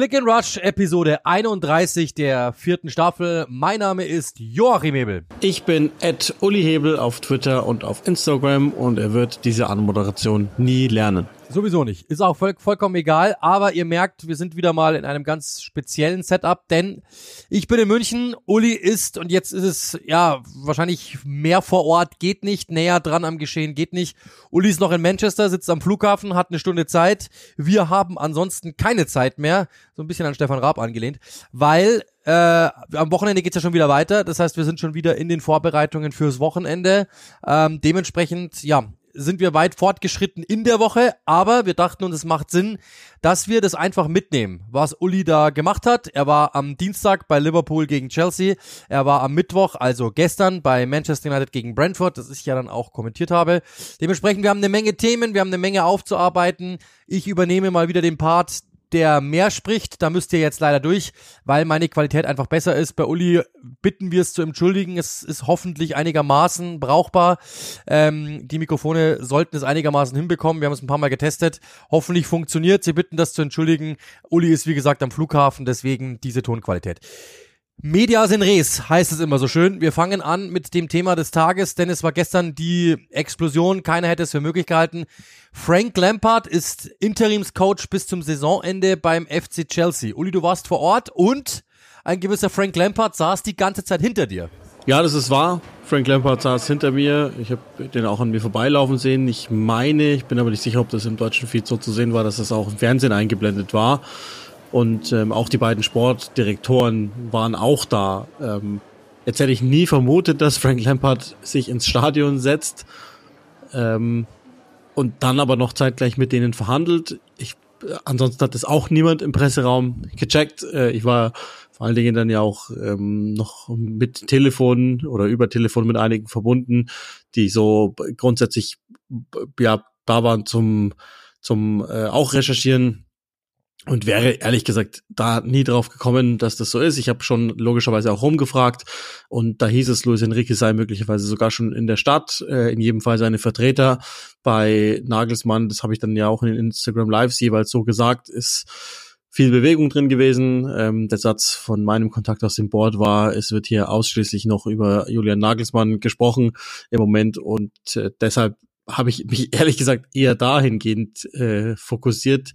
Flick and Rush, Episode 31 der vierten Staffel. Mein Name ist Joachim Hebel. Ich bin Ed Uli Hebel auf Twitter und auf Instagram und er wird diese Anmoderation nie lernen. Sowieso nicht. Ist auch voll, vollkommen egal. Aber ihr merkt, wir sind wieder mal in einem ganz speziellen Setup, denn ich bin in München, Uli ist, und jetzt ist es, ja, wahrscheinlich mehr vor Ort, geht nicht, näher dran am Geschehen, geht nicht. Uli ist noch in Manchester, sitzt am Flughafen, hat eine Stunde Zeit. Wir haben ansonsten keine Zeit mehr. So ein bisschen an Stefan Raab angelehnt, weil äh, am Wochenende geht's ja schon wieder weiter. Das heißt, wir sind schon wieder in den Vorbereitungen fürs Wochenende. Ähm, dementsprechend, ja, sind wir weit fortgeschritten in der Woche, aber wir dachten uns, es macht Sinn, dass wir das einfach mitnehmen, was Uli da gemacht hat. Er war am Dienstag bei Liverpool gegen Chelsea, er war am Mittwoch, also gestern, bei Manchester United gegen Brentford, das ich ja dann auch kommentiert habe. Dementsprechend, wir haben eine Menge Themen, wir haben eine Menge aufzuarbeiten. Ich übernehme mal wieder den Part der mehr spricht, da müsst ihr jetzt leider durch, weil meine Qualität einfach besser ist. Bei Uli bitten wir es zu entschuldigen. Es ist hoffentlich einigermaßen brauchbar. Ähm, die Mikrofone sollten es einigermaßen hinbekommen. Wir haben es ein paar Mal getestet. Hoffentlich funktioniert. Sie bitten das zu entschuldigen. Uli ist wie gesagt am Flughafen, deswegen diese Tonqualität. Medias in res heißt es immer so schön. Wir fangen an mit dem Thema des Tages, denn es war gestern die Explosion. Keiner hätte es für möglich gehalten. Frank Lampard ist Interimscoach bis zum Saisonende beim FC Chelsea. Uli, du warst vor Ort und ein gewisser Frank Lampard saß die ganze Zeit hinter dir. Ja, das ist wahr. Frank Lampard saß hinter mir. Ich habe den auch an mir vorbeilaufen sehen. Ich meine, ich bin aber nicht sicher, ob das im deutschen Feed so zu sehen war, dass das auch im Fernsehen eingeblendet war. Und ähm, auch die beiden Sportdirektoren waren auch da. Ähm, jetzt hätte ich nie vermutet, dass Frank Lampard sich ins Stadion setzt ähm, und dann aber noch zeitgleich mit denen verhandelt. Ich, äh, ansonsten hat das auch niemand im Presseraum gecheckt. Äh, ich war vor allen Dingen dann ja auch ähm, noch mit Telefon oder über Telefon mit einigen verbunden, die so grundsätzlich ja da waren zum zum äh, auch recherchieren und wäre ehrlich gesagt da nie drauf gekommen, dass das so ist. Ich habe schon logischerweise auch rumgefragt und da hieß es, Luis Enrique sei möglicherweise sogar schon in der Stadt, äh, in jedem Fall seine Vertreter bei Nagelsmann. Das habe ich dann ja auch in den Instagram Lives jeweils so gesagt, ist viel Bewegung drin gewesen. Ähm, der Satz von meinem Kontakt aus dem Board war, es wird hier ausschließlich noch über Julian Nagelsmann gesprochen im Moment und äh, deshalb habe ich mich ehrlich gesagt eher dahingehend äh, fokussiert,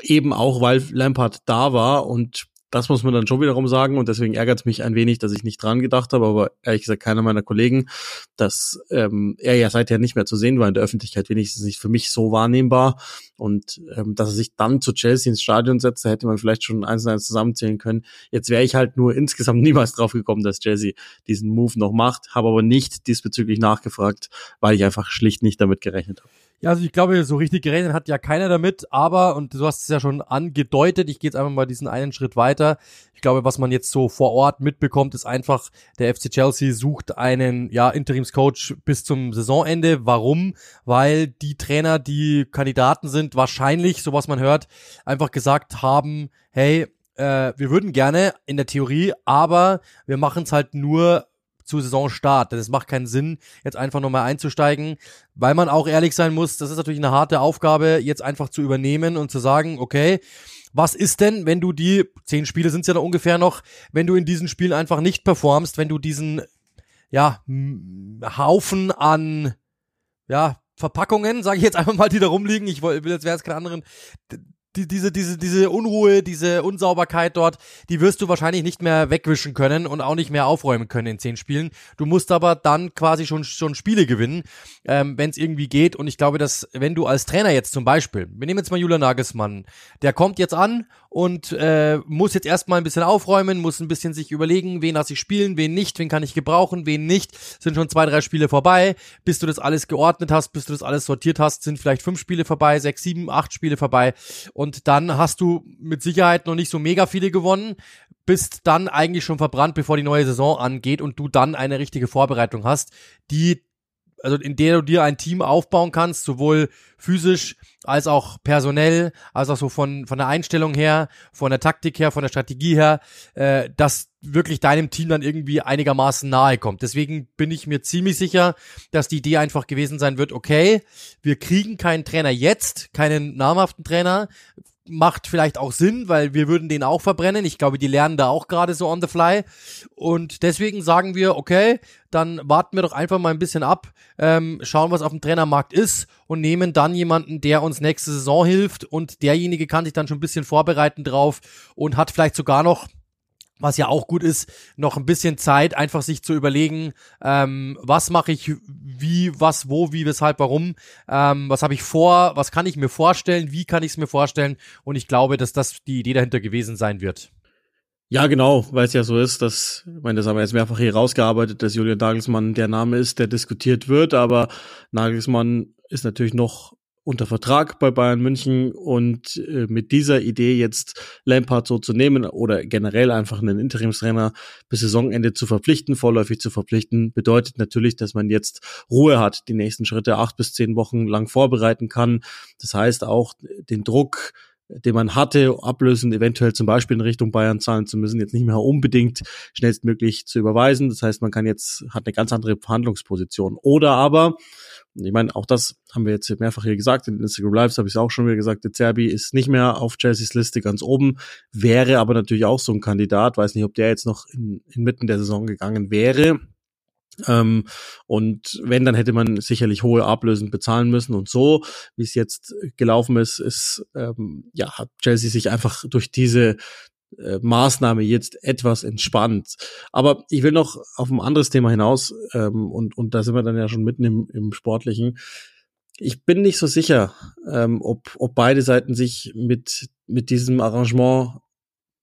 eben auch, weil Lampard da war und das muss man dann schon wiederum sagen und deswegen ärgert es mich ein wenig, dass ich nicht dran gedacht habe, aber ehrlich gesagt keiner meiner Kollegen, dass ähm, er ja seither nicht mehr zu sehen war in der Öffentlichkeit, wenigstens nicht für mich so wahrnehmbar und ähm, dass er sich dann zu Chelsea ins Stadion setzt, da hätte man vielleicht schon eins und eins zusammenzählen können. Jetzt wäre ich halt nur insgesamt niemals drauf gekommen, dass Chelsea diesen Move noch macht, habe aber nicht diesbezüglich nachgefragt, weil ich einfach schlicht nicht damit gerechnet habe. Ja, also ich glaube, so richtig gerechnet hat ja keiner damit, aber, und du hast es ja schon angedeutet, ich gehe jetzt einfach mal diesen einen Schritt weiter. Ich glaube, was man jetzt so vor Ort mitbekommt, ist einfach, der FC Chelsea sucht einen, ja, Interimscoach bis zum Saisonende. Warum? Weil die Trainer, die Kandidaten sind, wahrscheinlich, so was man hört, einfach gesagt haben, hey, äh, wir würden gerne in der Theorie, aber wir machen es halt nur zu Saisonstart. Denn es macht keinen Sinn, jetzt einfach nochmal einzusteigen, weil man auch ehrlich sein muss, das ist natürlich eine harte Aufgabe, jetzt einfach zu übernehmen und zu sagen, okay, was ist denn, wenn du die, zehn Spiele sind es ja noch ungefähr noch, wenn du in diesen Spielen einfach nicht performst, wenn du diesen, ja, Haufen an, ja, Verpackungen, sage ich jetzt einfach mal, die da rumliegen. Ich will jetzt wäre es keine anderen die, diese, diese, diese Unruhe, diese Unsauberkeit dort, die wirst du wahrscheinlich nicht mehr wegwischen können und auch nicht mehr aufräumen können in zehn Spielen. Du musst aber dann quasi schon, schon Spiele gewinnen, ähm, wenn es irgendwie geht. Und ich glaube, dass wenn du als Trainer jetzt zum Beispiel, wir nehmen jetzt mal Julian Nagelsmann, der kommt jetzt an und äh, muss jetzt erstmal ein bisschen aufräumen, muss ein bisschen sich überlegen, wen lasse ich spielen, wen nicht, wen kann ich gebrauchen, wen nicht. Sind schon zwei, drei Spiele vorbei. Bis du das alles geordnet hast, bis du das alles sortiert hast, sind vielleicht fünf Spiele vorbei, sechs, sieben, acht Spiele vorbei. Und dann hast du mit Sicherheit noch nicht so mega viele gewonnen, bist dann eigentlich schon verbrannt, bevor die neue Saison angeht und du dann eine richtige Vorbereitung hast, die also in der du dir ein Team aufbauen kannst, sowohl physisch als auch personell, als auch so von, von der Einstellung her, von der Taktik her, von der Strategie her, äh, dass wirklich deinem Team dann irgendwie einigermaßen nahe kommt. Deswegen bin ich mir ziemlich sicher, dass die Idee einfach gewesen sein wird, okay, wir kriegen keinen Trainer jetzt, keinen namhaften Trainer, macht vielleicht auch Sinn, weil wir würden den auch verbrennen. Ich glaube, die lernen da auch gerade so on the fly. Und deswegen sagen wir, okay, dann warten wir doch einfach mal ein bisschen ab, ähm, schauen, was auf dem Trainermarkt ist und nehmen dann jemanden, der uns nächste Saison hilft. Und derjenige kann sich dann schon ein bisschen vorbereiten drauf und hat vielleicht sogar noch was ja auch gut ist, noch ein bisschen Zeit, einfach sich zu überlegen, ähm, was mache ich, wie, was, wo, wie, weshalb, warum, ähm, was habe ich vor, was kann ich mir vorstellen, wie kann ich es mir vorstellen? Und ich glaube, dass das die Idee dahinter gewesen sein wird. Ja, genau, weil es ja so ist, dass, ich meine, das haben wir jetzt mehrfach hier rausgearbeitet, dass Julian Nagelsmann der Name ist, der diskutiert wird, aber Nagelsmann ist natürlich noch unter Vertrag bei Bayern München und äh, mit dieser Idee jetzt Lampard so zu nehmen oder generell einfach einen Interimstrainer bis Saisonende zu verpflichten, vorläufig zu verpflichten, bedeutet natürlich, dass man jetzt Ruhe hat, die nächsten Schritte acht bis zehn Wochen lang vorbereiten kann. Das heißt auch den Druck den man hatte, ablösen, eventuell zum Beispiel in Richtung Bayern zahlen zu müssen, jetzt nicht mehr unbedingt schnellstmöglich zu überweisen. Das heißt, man kann jetzt, hat eine ganz andere Verhandlungsposition. Oder aber ich meine, auch das haben wir jetzt mehrfach hier gesagt, in Instagram Lives habe ich es auch schon wieder gesagt, der Zerbi ist nicht mehr auf Chelseas Liste ganz oben, wäre aber natürlich auch so ein Kandidat, weiß nicht, ob der jetzt noch in, inmitten der Saison gegangen wäre. Ähm, und wenn, dann hätte man sicherlich hohe Ablösen bezahlen müssen. Und so, wie es jetzt gelaufen ist, ist ähm, ja, hat Chelsea sich einfach durch diese äh, Maßnahme jetzt etwas entspannt. Aber ich will noch auf ein anderes Thema hinaus ähm, und, und da sind wir dann ja schon mitten im, im Sportlichen. Ich bin nicht so sicher, ähm, ob, ob beide Seiten sich mit, mit diesem Arrangement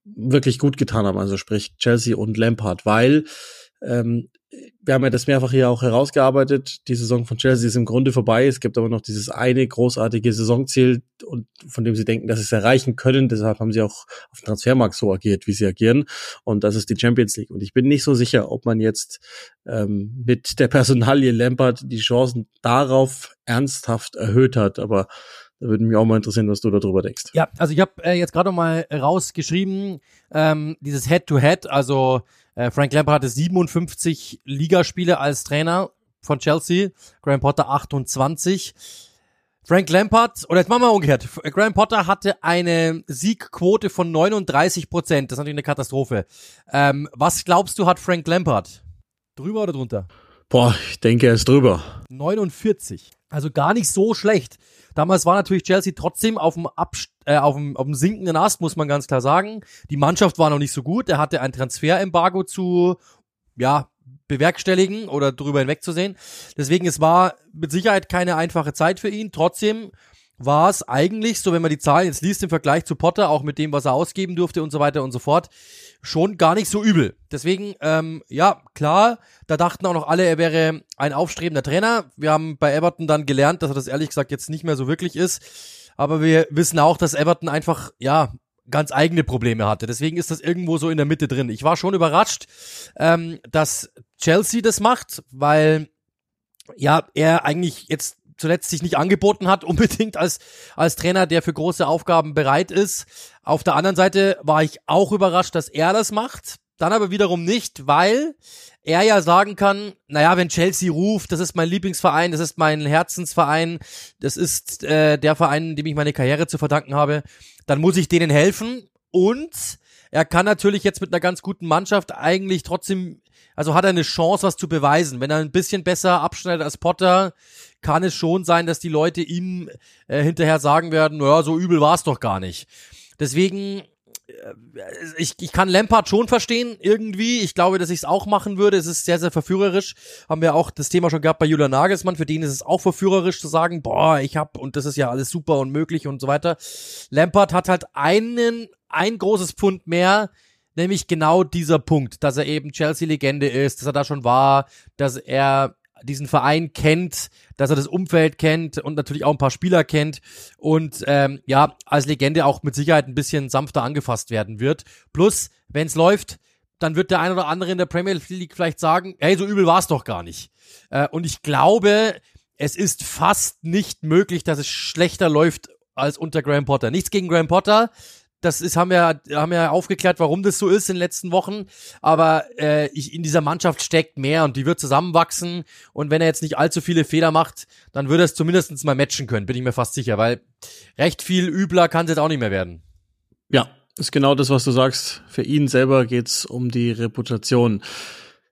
wirklich gut getan haben, also sprich Chelsea und Lampard, weil ähm, wir haben ja das mehrfach hier auch herausgearbeitet. Die Saison von Chelsea ist im Grunde vorbei. Es gibt aber noch dieses eine großartige Saisonziel und von dem sie denken, dass sie es erreichen können. Deshalb haben sie auch auf dem Transfermarkt so agiert, wie sie agieren. Und das ist die Champions League. Und ich bin nicht so sicher, ob man jetzt ähm, mit der Personalie Lampard die Chancen darauf ernsthaft erhöht hat. Aber da würde mich auch mal interessieren, was du darüber denkst. Ja, also ich habe äh, jetzt gerade mal rausgeschrieben, ähm, dieses Head-to-Head, -Head, also äh, Frank Lampard hatte 57 Ligaspiele als Trainer von Chelsea, Graham Potter 28. Frank Lampard, oder jetzt machen wir umgekehrt. Graham Potter hatte eine Siegquote von 39 Prozent. Das ist natürlich eine Katastrophe. Ähm, was glaubst du, hat Frank Lampard? Drüber oder drunter? Boah, ich denke, er ist drüber. 49. Also gar nicht so schlecht. Damals war natürlich Chelsea trotzdem auf dem, Abst äh, auf dem, auf dem sinkenden Ast, muss man ganz klar sagen. Die Mannschaft war noch nicht so gut. Er hatte ein Transferembargo zu, ja, bewerkstelligen oder darüber hinwegzusehen. Deswegen, es war mit Sicherheit keine einfache Zeit für ihn. Trotzdem war es eigentlich, so wenn man die Zahlen jetzt liest im Vergleich zu Potter, auch mit dem, was er ausgeben durfte und so weiter und so fort, schon gar nicht so übel. Deswegen, ähm, ja, klar, da dachten auch noch alle, er wäre ein aufstrebender Trainer. Wir haben bei Everton dann gelernt, dass er das ehrlich gesagt jetzt nicht mehr so wirklich ist. Aber wir wissen auch, dass Everton einfach, ja, ganz eigene Probleme hatte. Deswegen ist das irgendwo so in der Mitte drin. Ich war schon überrascht, ähm, dass Chelsea das macht, weil ja, er eigentlich jetzt zuletzt sich nicht angeboten hat, unbedingt als, als Trainer, der für große Aufgaben bereit ist. Auf der anderen Seite war ich auch überrascht, dass er das macht. Dann aber wiederum nicht, weil er ja sagen kann, naja, wenn Chelsea ruft, das ist mein Lieblingsverein, das ist mein Herzensverein, das ist äh, der Verein, dem ich meine Karriere zu verdanken habe, dann muss ich denen helfen. Und er kann natürlich jetzt mit einer ganz guten Mannschaft eigentlich trotzdem, also hat er eine Chance, was zu beweisen. Wenn er ein bisschen besser abschneidet als Potter, kann es schon sein, dass die Leute ihm äh, hinterher sagen werden, naja, so übel war es doch gar nicht. Deswegen, äh, ich, ich kann Lampard schon verstehen, irgendwie. Ich glaube, dass ich es auch machen würde. Es ist sehr, sehr verführerisch. Haben wir auch das Thema schon gehabt bei Julian Nagelsmann. Für den ist es auch verführerisch zu sagen, boah, ich hab, und das ist ja alles super und möglich und so weiter. Lampard hat halt einen, ein großes Pfund mehr, nämlich genau dieser Punkt, dass er eben Chelsea-Legende ist, dass er da schon war, dass er diesen Verein kennt, dass er das Umfeld kennt und natürlich auch ein paar Spieler kennt und ähm, ja, als Legende auch mit Sicherheit ein bisschen sanfter angefasst werden wird. Plus, wenn es läuft, dann wird der ein oder andere in der Premier League vielleicht sagen, hey, so übel war es doch gar nicht. Äh, und ich glaube, es ist fast nicht möglich, dass es schlechter läuft als unter Graham Potter. Nichts gegen Graham Potter, das ist, haben wir, haben wir aufgeklärt, warum das so ist in den letzten Wochen. Aber äh, ich, in dieser Mannschaft steckt mehr und die wird zusammenwachsen. Und wenn er jetzt nicht allzu viele Fehler macht, dann würde es zumindest mal matchen können, bin ich mir fast sicher, weil recht viel übler kann es jetzt auch nicht mehr werden. Ja, ist genau das, was du sagst. Für ihn selber geht's um die Reputation.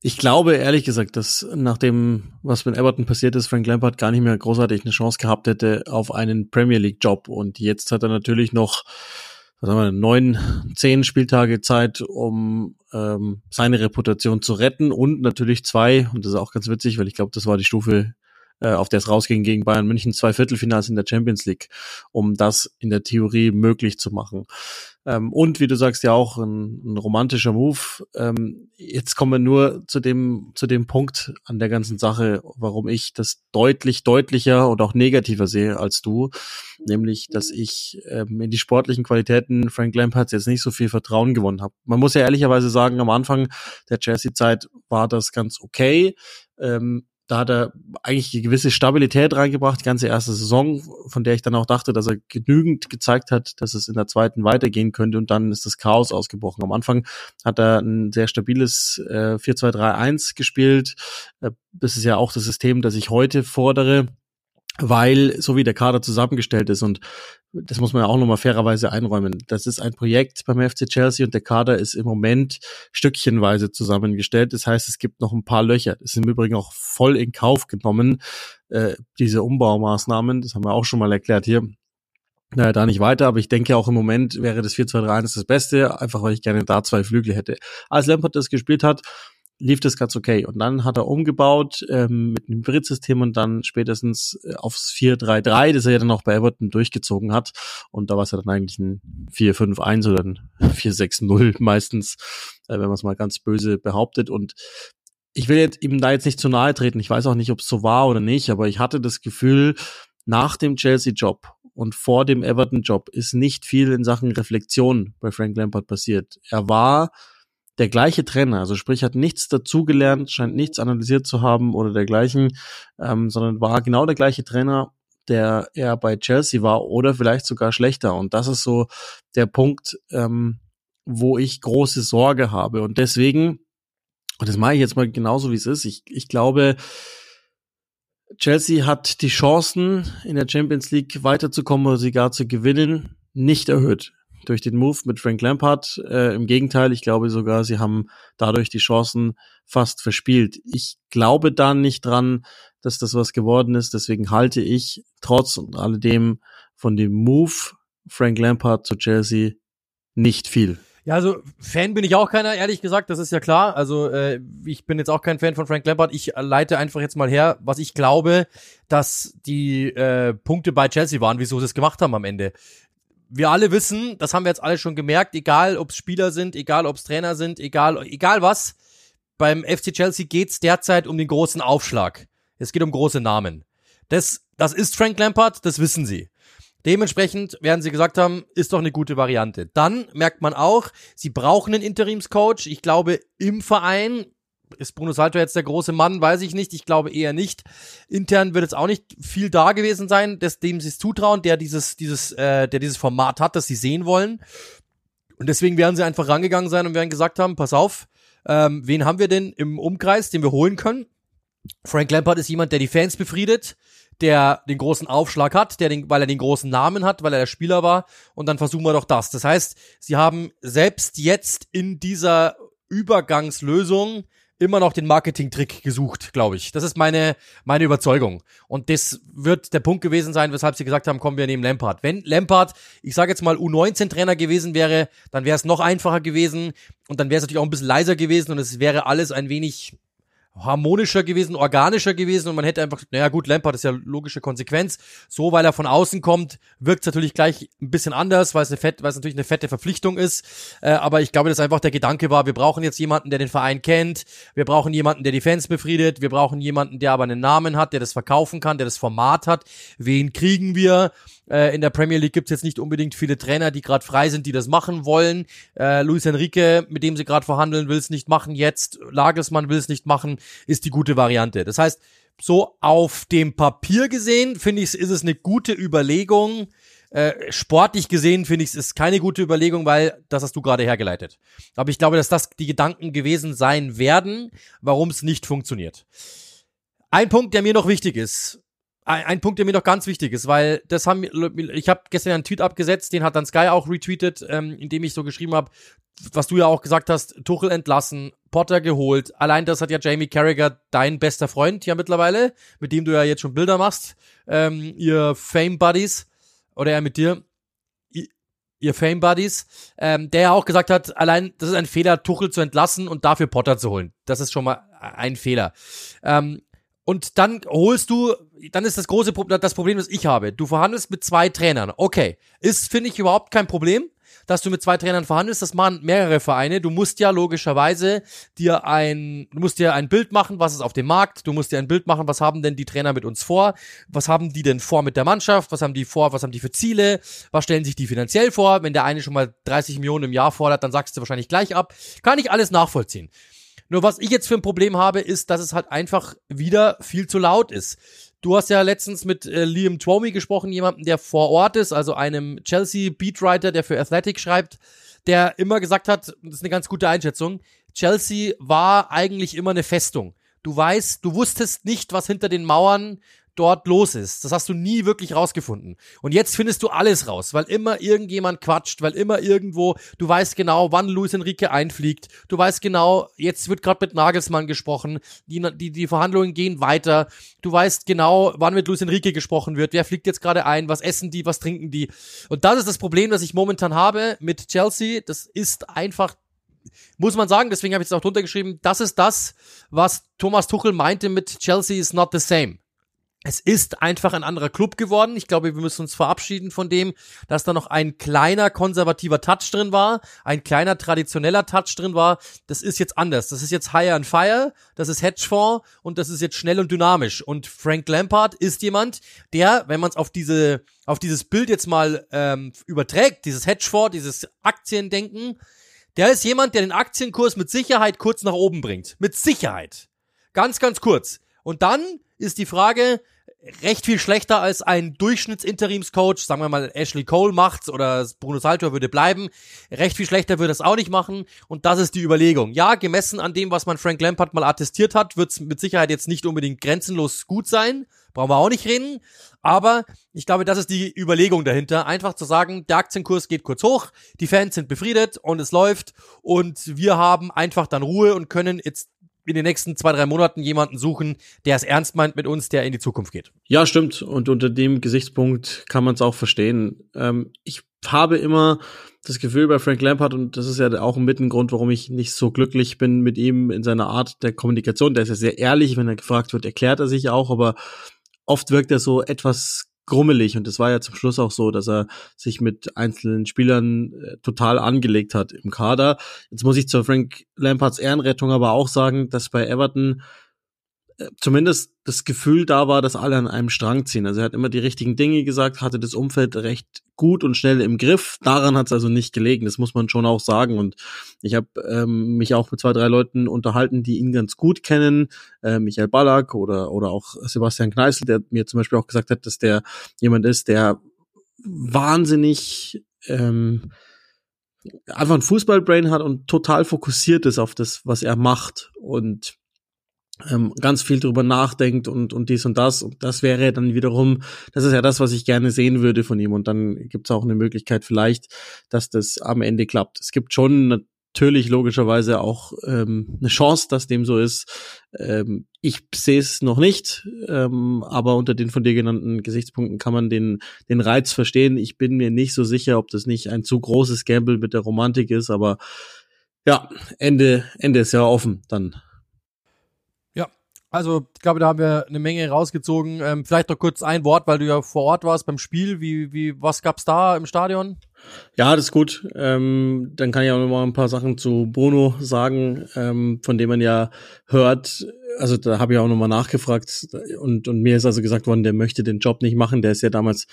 Ich glaube ehrlich gesagt, dass nach dem, was mit Everton passiert ist, Frank Lampard gar nicht mehr großartig eine Chance gehabt hätte auf einen Premier League Job. Und jetzt hat er natürlich noch was haben wir, neun, zehn Spieltage Zeit, um ähm, seine Reputation zu retten und natürlich zwei, und das ist auch ganz witzig, weil ich glaube, das war die Stufe, äh, auf der es rausging gegen Bayern München, zwei Viertelfinals in der Champions League, um das in der Theorie möglich zu machen. Ähm, und wie du sagst, ja auch ein, ein romantischer Move. Ähm, jetzt kommen wir nur zu dem, zu dem Punkt an der ganzen Sache, warum ich das deutlich deutlicher und auch negativer sehe als du. Nämlich, dass ich ähm, in die sportlichen Qualitäten Frank Lampards jetzt nicht so viel Vertrauen gewonnen habe. Man muss ja ehrlicherweise sagen, am Anfang der Chelsea-Zeit war das ganz okay. Ähm, da hat er eigentlich eine gewisse Stabilität reingebracht, die ganze erste Saison, von der ich dann auch dachte, dass er genügend gezeigt hat, dass es in der zweiten weitergehen könnte und dann ist das Chaos ausgebrochen. Am Anfang hat er ein sehr stabiles äh, 4-2-3-1 gespielt. Äh, das ist ja auch das System, das ich heute fordere weil so wie der Kader zusammengestellt ist und das muss man ja auch nochmal fairerweise einräumen. Das ist ein Projekt beim FC Chelsea und der Kader ist im Moment stückchenweise zusammengestellt. Das heißt, es gibt noch ein paar Löcher. Das ist im Übrigen auch voll in Kauf genommen, äh, diese Umbaumaßnahmen. Das haben wir auch schon mal erklärt hier. Naja, da nicht weiter, aber ich denke auch im Moment wäre das 4-2-3-1 das Beste, einfach weil ich gerne da zwei Flügel hätte. Als Lampard das gespielt hat, lief das ganz okay. Und dann hat er umgebaut ähm, mit einem Hybrid-System und dann spätestens äh, aufs 4-3-3, das er ja dann auch bei Everton durchgezogen hat. Und da war es ja dann eigentlich ein 4-5-1 oder ein 4-6-0 meistens, äh, wenn man es mal ganz böse behauptet. Und ich will jetzt ihm da jetzt nicht zu nahe treten. Ich weiß auch nicht, ob es so war oder nicht, aber ich hatte das Gefühl, nach dem Chelsea-Job und vor dem Everton-Job ist nicht viel in Sachen Reflexion bei Frank Lampard passiert. Er war der gleiche Trainer, also sprich hat nichts dazugelernt, scheint nichts analysiert zu haben oder dergleichen, ähm, sondern war genau der gleiche Trainer, der er bei Chelsea war oder vielleicht sogar schlechter. Und das ist so der Punkt, ähm, wo ich große Sorge habe. Und deswegen, und das mache ich jetzt mal genauso wie es ist, ich, ich glaube, Chelsea hat die Chancen, in der Champions League weiterzukommen oder sie gar zu gewinnen, nicht erhöht durch den Move mit Frank Lampard. Äh, Im Gegenteil, ich glaube sogar, sie haben dadurch die Chancen fast verspielt. Ich glaube da nicht dran, dass das was geworden ist. Deswegen halte ich trotz und alledem von dem Move Frank Lampard zu Chelsea nicht viel. Ja, also Fan bin ich auch keiner, ehrlich gesagt, das ist ja klar. Also äh, ich bin jetzt auch kein Fan von Frank Lampard. Ich leite einfach jetzt mal her, was ich glaube, dass die äh, Punkte bei Chelsea waren, wieso sie es gemacht haben am Ende wir alle wissen, das haben wir jetzt alle schon gemerkt, egal ob es Spieler sind, egal ob es Trainer sind, egal, egal was, beim FC Chelsea geht's derzeit um den großen Aufschlag. Es geht um große Namen. Das, das ist Frank Lampard, das wissen sie. Dementsprechend werden sie gesagt haben, ist doch eine gute Variante. Dann merkt man auch, sie brauchen einen Interimscoach. Ich glaube, im Verein ist Bruno Salto jetzt der große Mann? Weiß ich nicht. Ich glaube eher nicht. Intern wird jetzt auch nicht viel da gewesen sein, des, dem sie es zutrauen, der dieses, dieses, äh, der dieses Format hat, das sie sehen wollen. Und deswegen werden sie einfach rangegangen sein und werden gesagt haben, pass auf, ähm, wen haben wir denn im Umkreis, den wir holen können? Frank Lampard ist jemand, der die Fans befriedet, der den großen Aufschlag hat, der den, weil er den großen Namen hat, weil er der Spieler war. Und dann versuchen wir doch das. Das heißt, sie haben selbst jetzt in dieser Übergangslösung immer noch den Marketing-Trick gesucht, glaube ich. Das ist meine, meine Überzeugung. Und das wird der Punkt gewesen sein, weshalb sie gesagt haben, kommen wir nehmen Lampard. Wenn Lampard, ich sage jetzt mal U19-Trainer gewesen wäre, dann wäre es noch einfacher gewesen und dann wäre es natürlich auch ein bisschen leiser gewesen und es wäre alles ein wenig harmonischer gewesen, organischer gewesen und man hätte einfach, naja gut, Lampard ist ja logische Konsequenz. So, weil er von außen kommt, wirkt es natürlich gleich ein bisschen anders, weil es natürlich eine fette Verpflichtung ist. Äh, aber ich glaube, dass einfach der Gedanke war, wir brauchen jetzt jemanden, der den Verein kennt, wir brauchen jemanden, der die Fans befriedet, wir brauchen jemanden, der aber einen Namen hat, der das verkaufen kann, der das Format hat. Wen kriegen wir? Äh, in der Premier League gibt's jetzt nicht unbedingt viele Trainer, die gerade frei sind, die das machen wollen. Äh, Luis Enrique, mit dem sie gerade verhandeln, will es nicht machen jetzt. Lagelsmann will es nicht machen, ist die gute Variante. Das heißt, so auf dem Papier gesehen, finde ich, ist es eine gute Überlegung. Äh, sportlich gesehen finde ich es ist keine gute Überlegung, weil das hast du gerade hergeleitet. Aber ich glaube, dass das die Gedanken gewesen sein werden, warum es nicht funktioniert. Ein Punkt, der mir noch wichtig ist, ein, ein, Punkt, der mir noch ganz wichtig ist, weil das haben ich habe gestern einen Tweet abgesetzt, den hat dann Sky auch retweetet, ähm, indem ich so geschrieben habe, was du ja auch gesagt hast, Tuchel entlassen, Potter geholt. Allein das hat ja Jamie Carragher, dein bester Freund ja mittlerweile, mit dem du ja jetzt schon Bilder machst, ähm, ihr Fame Buddies oder er mit dir, ihr Fame Buddies, ähm, der ja auch gesagt hat, allein das ist ein Fehler, Tuchel zu entlassen und dafür Potter zu holen. Das ist schon mal ein Fehler. Ähm, und dann holst du, dann ist das große Problem, das Problem, das ich habe. Du verhandelst mit zwei Trainern. Okay. Ist, finde ich, überhaupt kein Problem, dass du mit zwei Trainern verhandelst. Das machen mehrere Vereine. Du musst ja logischerweise dir ein, du musst dir ein Bild machen, was ist auf dem Markt. Du musst dir ein Bild machen, was haben denn die Trainer mit uns vor? Was haben die denn vor mit der Mannschaft? Was haben die vor? Was haben die für Ziele? Was stellen sich die finanziell vor? Wenn der eine schon mal 30 Millionen im Jahr fordert, dann sagst du wahrscheinlich gleich ab. Kann ich alles nachvollziehen. Nur was ich jetzt für ein Problem habe, ist, dass es halt einfach wieder viel zu laut ist. Du hast ja letztens mit äh, Liam Twomey gesprochen, jemandem, der vor Ort ist, also einem Chelsea Beatwriter, der für Athletic schreibt, der immer gesagt hat, das ist eine ganz gute Einschätzung, Chelsea war eigentlich immer eine Festung. Du weißt, du wusstest nicht, was hinter den Mauern dort los ist. Das hast du nie wirklich rausgefunden. Und jetzt findest du alles raus, weil immer irgendjemand quatscht, weil immer irgendwo, du weißt genau, wann Luis Enrique einfliegt. Du weißt genau, jetzt wird gerade mit Nagelsmann gesprochen. Die, die, die Verhandlungen gehen weiter. Du weißt genau, wann mit Luis Enrique gesprochen wird. Wer fliegt jetzt gerade ein? Was essen die? Was trinken die? Und das ist das Problem, das ich momentan habe mit Chelsea. Das ist einfach muss man sagen, deswegen habe ich es auch drunter geschrieben, das ist das, was Thomas Tuchel meinte mit Chelsea is not the same es ist einfach ein anderer Club geworden. Ich glaube, wir müssen uns verabschieden von dem, dass da noch ein kleiner konservativer Touch drin war, ein kleiner traditioneller Touch drin war. Das ist jetzt anders. Das ist jetzt Higher and Fire, das ist Hedgefonds und das ist jetzt schnell und dynamisch. Und Frank Lampard ist jemand, der, wenn man es auf diese, auf dieses Bild jetzt mal ähm, überträgt, dieses Hedgefonds, dieses Aktiendenken, der ist jemand, der den Aktienkurs mit Sicherheit kurz nach oben bringt. Mit Sicherheit. Ganz, ganz kurz. Und dann ist die Frage, recht viel schlechter als ein Durchschnittsinterimscoach, sagen wir mal Ashley Cole macht's oder Bruno Saltor würde bleiben. Recht viel schlechter würde es auch nicht machen und das ist die Überlegung. Ja, gemessen an dem, was man Frank Lampard mal attestiert hat, wird's mit Sicherheit jetzt nicht unbedingt grenzenlos gut sein. Brauchen wir auch nicht reden. Aber ich glaube, das ist die Überlegung dahinter. Einfach zu sagen, der Aktienkurs geht kurz hoch, die Fans sind befriedet und es läuft und wir haben einfach dann Ruhe und können jetzt in den nächsten zwei, drei Monaten jemanden suchen, der es ernst meint mit uns, der in die Zukunft geht. Ja, stimmt. Und unter dem Gesichtspunkt kann man es auch verstehen. Ähm, ich habe immer das Gefühl bei Frank Lampard, und das ist ja auch ein Mittengrund, warum ich nicht so glücklich bin mit ihm in seiner Art der Kommunikation. Der ist ja sehr ehrlich, wenn er gefragt wird, erklärt er sich auch, aber oft wirkt er so etwas grummelig und es war ja zum Schluss auch so, dass er sich mit einzelnen Spielern äh, total angelegt hat im Kader. Jetzt muss ich zur Frank Lampards Ehrenrettung aber auch sagen, dass bei Everton zumindest das Gefühl da war, dass alle an einem Strang ziehen. Also er hat immer die richtigen Dinge gesagt, hatte das Umfeld recht gut und schnell im Griff. Daran hat es also nicht gelegen, das muss man schon auch sagen. Und ich habe ähm, mich auch mit zwei, drei Leuten unterhalten, die ihn ganz gut kennen. Äh, Michael Ballack oder, oder auch Sebastian Kneißl, der mir zum Beispiel auch gesagt hat, dass der jemand ist, der wahnsinnig ähm, einfach ein Fußballbrain hat und total fokussiert ist auf das, was er macht. Und ähm, ganz viel drüber nachdenkt und, und dies und das. Und das wäre dann wiederum, das ist ja das, was ich gerne sehen würde von ihm. Und dann gibt es auch eine Möglichkeit vielleicht, dass das am Ende klappt. Es gibt schon natürlich logischerweise auch ähm, eine Chance, dass dem so ist. Ähm, ich sehe es noch nicht, ähm, aber unter den von dir genannten Gesichtspunkten kann man den, den Reiz verstehen. Ich bin mir nicht so sicher, ob das nicht ein zu großes Gamble mit der Romantik ist, aber ja, Ende, Ende ist ja offen dann. Also, ich glaube, da haben wir eine Menge rausgezogen. Ähm, vielleicht noch kurz ein Wort, weil du ja vor Ort warst beim Spiel. Wie, wie, was gab's da im Stadion? Ja, das ist gut. Ähm, dann kann ich auch noch mal ein paar Sachen zu Bruno sagen, ähm, von dem man ja hört. Also da habe ich auch noch mal nachgefragt und, und mir ist also gesagt worden, der möchte den Job nicht machen. Der ist ja damals,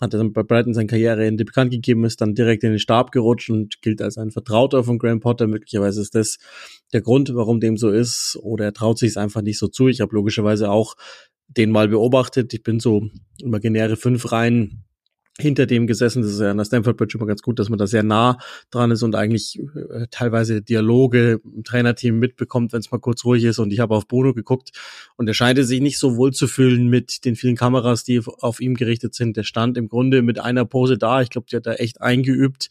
hat er dann bei Brighton seine Karriereende bekannt gegeben, ist dann direkt in den Stab gerutscht und gilt als ein Vertrauter von Graham Potter. Möglicherweise ist das der Grund, warum dem so ist. Oder er traut sich es einfach nicht so zu. Ich habe logischerweise auch den mal beobachtet. Ich bin so imaginäre fünf Reihen hinter dem gesessen. Das ist ja an der Stanford Bridge immer ganz gut, dass man da sehr nah dran ist und eigentlich äh, teilweise Dialoge im Trainerteam mitbekommt, wenn es mal kurz ruhig ist. Und ich habe auf Bruno geguckt und er scheinte sich nicht so wohl zu fühlen mit den vielen Kameras, die auf ihm gerichtet sind. Der stand im Grunde mit einer Pose da. Ich glaube, die hat er echt eingeübt.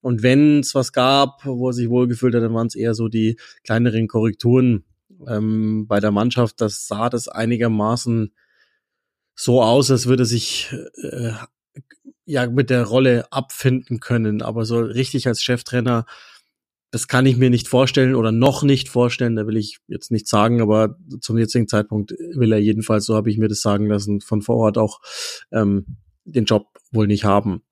Und wenn es was gab, wo er sich wohlgefühlt hat, dann waren es eher so die kleineren Korrekturen ähm, bei der Mannschaft. Das sah das einigermaßen so aus, als würde sich äh, ja mit der Rolle abfinden können. Aber so richtig als Cheftrainer, das kann ich mir nicht vorstellen oder noch nicht vorstellen. Da will ich jetzt nicht sagen, aber zum jetzigen Zeitpunkt will er jedenfalls, so habe ich mir das sagen lassen, von vor Ort auch ähm, den Job wohl nicht haben.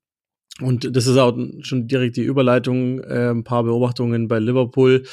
Und das ist auch schon direkt die Überleitung, äh, ein paar Beobachtungen bei Liverpool.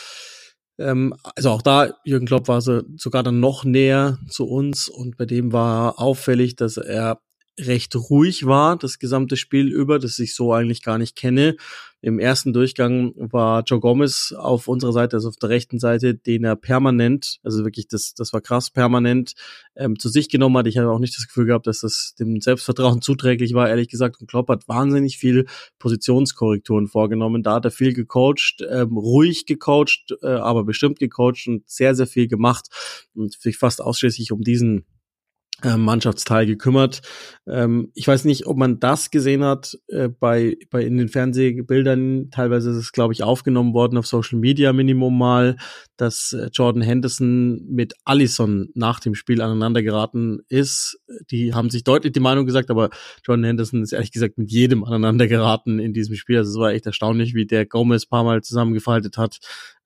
Ähm, also auch da, Jürgen Klopp war so sogar dann noch näher zu uns und bei dem war auffällig, dass er recht ruhig war, das gesamte Spiel über, das ich so eigentlich gar nicht kenne. Im ersten Durchgang war Joe Gomez auf unserer Seite, also auf der rechten Seite, den er permanent, also wirklich, das, das war krass, permanent ähm, zu sich genommen hat. Ich habe auch nicht das Gefühl gehabt, dass das dem Selbstvertrauen zuträglich war, ehrlich gesagt. Und Klopp hat wahnsinnig viel Positionskorrekturen vorgenommen. Da hat er viel gecoacht, ähm, ruhig gecoacht, äh, aber bestimmt gecoacht und sehr, sehr viel gemacht und sich fast ausschließlich um diesen Mannschaftsteil gekümmert. Ähm, ich weiß nicht, ob man das gesehen hat äh, bei, bei in den Fernsehbildern. Teilweise ist es, glaube ich, aufgenommen worden auf Social Media Minimum mal, dass äh, Jordan Henderson mit Allison nach dem Spiel aneinander geraten ist. Die haben sich deutlich die Meinung gesagt, aber Jordan Henderson ist ehrlich gesagt mit jedem aneinander geraten in diesem Spiel. Also es war echt erstaunlich, wie der Gomez paar Mal zusammengefaltet hat.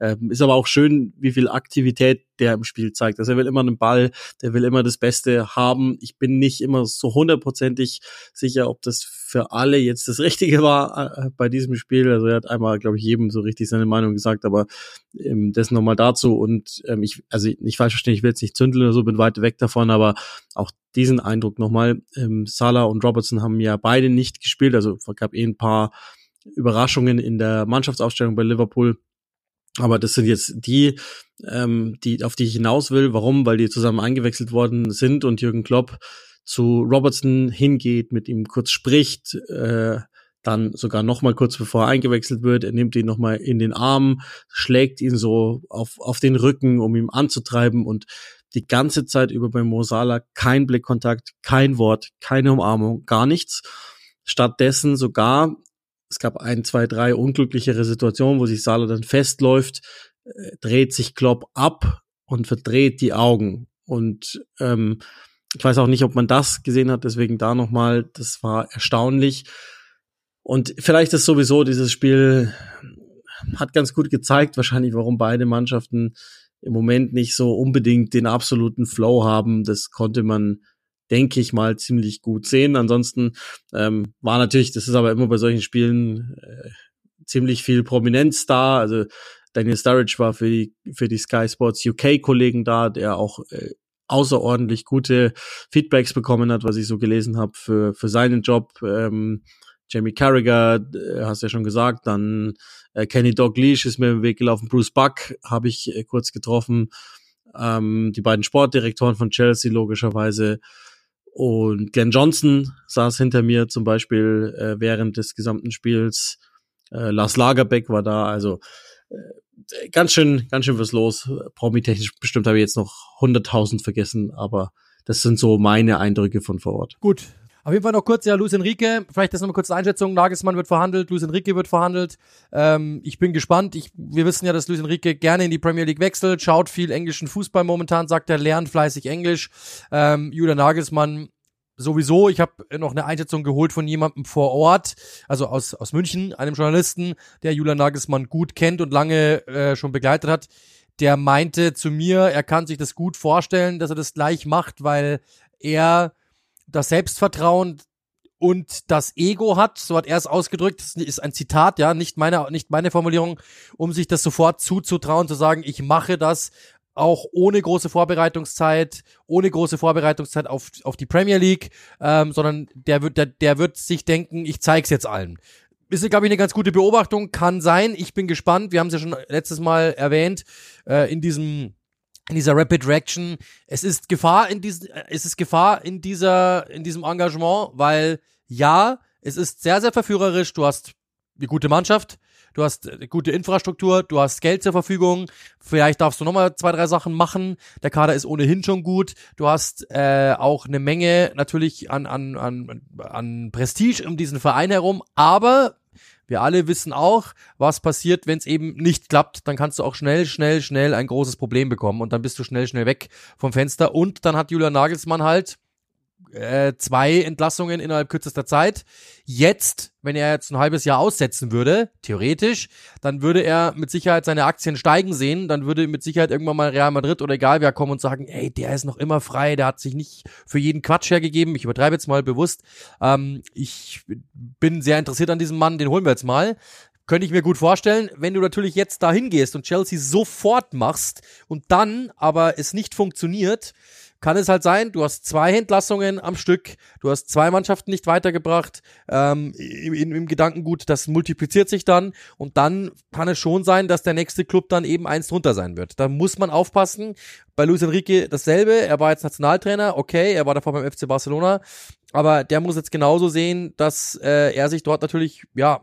Ähm, ist aber auch schön, wie viel Aktivität der im Spiel zeigt. Also er will immer einen Ball, der will immer das Beste haben. Ich bin nicht immer so hundertprozentig sicher, ob das für alle jetzt das Richtige war äh, bei diesem Spiel. Also er hat einmal, glaube ich, jedem so richtig seine Meinung gesagt, aber ähm, das nochmal dazu. Und ähm, ich, also nicht falsch verstehen, ich will jetzt nicht zündeln oder so, bin weit weg davon, aber auch diesen Eindruck nochmal. Ähm, Salah und Robertson haben ja beide nicht gespielt, also es gab eh ein paar Überraschungen in der Mannschaftsaufstellung bei Liverpool. Aber das sind jetzt die, ähm, die, auf die ich hinaus will. Warum? Weil die zusammen eingewechselt worden sind und Jürgen Klopp zu Robertson hingeht, mit ihm kurz spricht, äh, dann sogar noch mal kurz bevor er eingewechselt wird, er nimmt ihn noch mal in den Arm, schlägt ihn so auf, auf den Rücken, um ihn anzutreiben und die ganze Zeit über bei Mosala kein Blickkontakt, kein Wort, keine Umarmung, gar nichts. Stattdessen sogar es gab ein, zwei, drei unglücklichere Situationen, wo sich Salah dann festläuft, äh, dreht sich Klopp ab und verdreht die Augen. Und ähm, ich weiß auch nicht, ob man das gesehen hat, deswegen da nochmal, das war erstaunlich. Und vielleicht ist sowieso dieses Spiel hat ganz gut gezeigt, wahrscheinlich, warum beide Mannschaften im Moment nicht so unbedingt den absoluten Flow haben. Das konnte man denke ich mal, ziemlich gut sehen. Ansonsten ähm, war natürlich, das ist aber immer bei solchen Spielen äh, ziemlich viel Prominenz da. Also Daniel Sturridge war für die, für die Sky Sports UK-Kollegen da, der auch äh, außerordentlich gute Feedbacks bekommen hat, was ich so gelesen habe für, für seinen Job. Ähm, Jamie Carragher, äh, hast ja schon gesagt, dann äh, Kenny Dalglish ist mir im Weg gelaufen, Bruce Buck habe ich äh, kurz getroffen, ähm, die beiden Sportdirektoren von Chelsea logischerweise, und Glenn Johnson saß hinter mir zum Beispiel äh, während des gesamten Spiels. Äh, Lars Lagerbeck war da, also äh, ganz schön, ganz schön was los. Promi-technisch bestimmt habe ich jetzt noch 100.000 vergessen, aber das sind so meine Eindrücke von vor Ort. Gut, auf jeden Fall noch kurz, ja, Luis Enrique, vielleicht das nochmal kurz eine Einschätzung. Nagelsmann wird verhandelt, Luis Enrique wird verhandelt. Ähm, ich bin gespannt. Ich, wir wissen ja, dass Luis Enrique gerne in die Premier League wechselt, schaut viel englischen Fußball momentan, sagt er, lernt fleißig Englisch. Ähm, Julian Nagelsmann sowieso. Ich habe noch eine Einschätzung geholt von jemandem vor Ort, also aus, aus München, einem Journalisten, der Julian Nagelsmann gut kennt und lange äh, schon begleitet hat. Der meinte zu mir, er kann sich das gut vorstellen, dass er das gleich macht, weil er das Selbstvertrauen und das Ego hat, so hat er es ausgedrückt, das ist ein Zitat, ja, nicht meine, nicht meine Formulierung, um sich das sofort zuzutrauen, zu sagen, ich mache das auch ohne große Vorbereitungszeit, ohne große Vorbereitungszeit auf, auf die Premier League, ähm, sondern der wird, der, der wird sich denken, ich zeig's jetzt allen. Ist, glaube ich, eine ganz gute Beobachtung, kann sein. Ich bin gespannt. Wir haben es ja schon letztes Mal erwähnt, äh, in diesem in dieser Rapid Reaction. Es ist Gefahr in diesem, es ist Gefahr in dieser, in diesem Engagement, weil ja, es ist sehr, sehr verführerisch. Du hast eine gute Mannschaft, du hast eine gute Infrastruktur, du hast Geld zur Verfügung, vielleicht darfst du nochmal zwei, drei Sachen machen. Der Kader ist ohnehin schon gut. Du hast äh, auch eine Menge natürlich an, an, an, an Prestige um diesen Verein herum, aber wir alle wissen auch, was passiert, wenn es eben nicht klappt. Dann kannst du auch schnell, schnell, schnell ein großes Problem bekommen und dann bist du schnell, schnell weg vom Fenster. Und dann hat Julian Nagelsmann halt äh, zwei Entlassungen innerhalb kürzester Zeit. Jetzt, wenn er jetzt ein halbes Jahr aussetzen würde, theoretisch, dann würde er mit Sicherheit seine Aktien steigen sehen. Dann würde mit Sicherheit irgendwann mal Real Madrid oder egal wer kommen und sagen, ey, der ist noch immer frei, der hat sich nicht für jeden Quatsch hergegeben. Ich übertreibe jetzt mal bewusst. Ähm, ich bin sehr interessiert an diesem Mann, den holen wir jetzt mal. Könnte ich mir gut vorstellen, wenn du natürlich jetzt dahin gehst und Chelsea sofort machst und dann aber es nicht funktioniert, kann es halt sein, du hast zwei Entlassungen am Stück, du hast zwei Mannschaften nicht weitergebracht, ähm, im, im Gedankengut, das multipliziert sich dann und dann kann es schon sein, dass der nächste Club dann eben eins drunter sein wird. Da muss man aufpassen. Bei Luis Enrique dasselbe, er war jetzt Nationaltrainer, okay, er war davor beim FC Barcelona, aber der muss jetzt genauso sehen, dass äh, er sich dort natürlich, ja,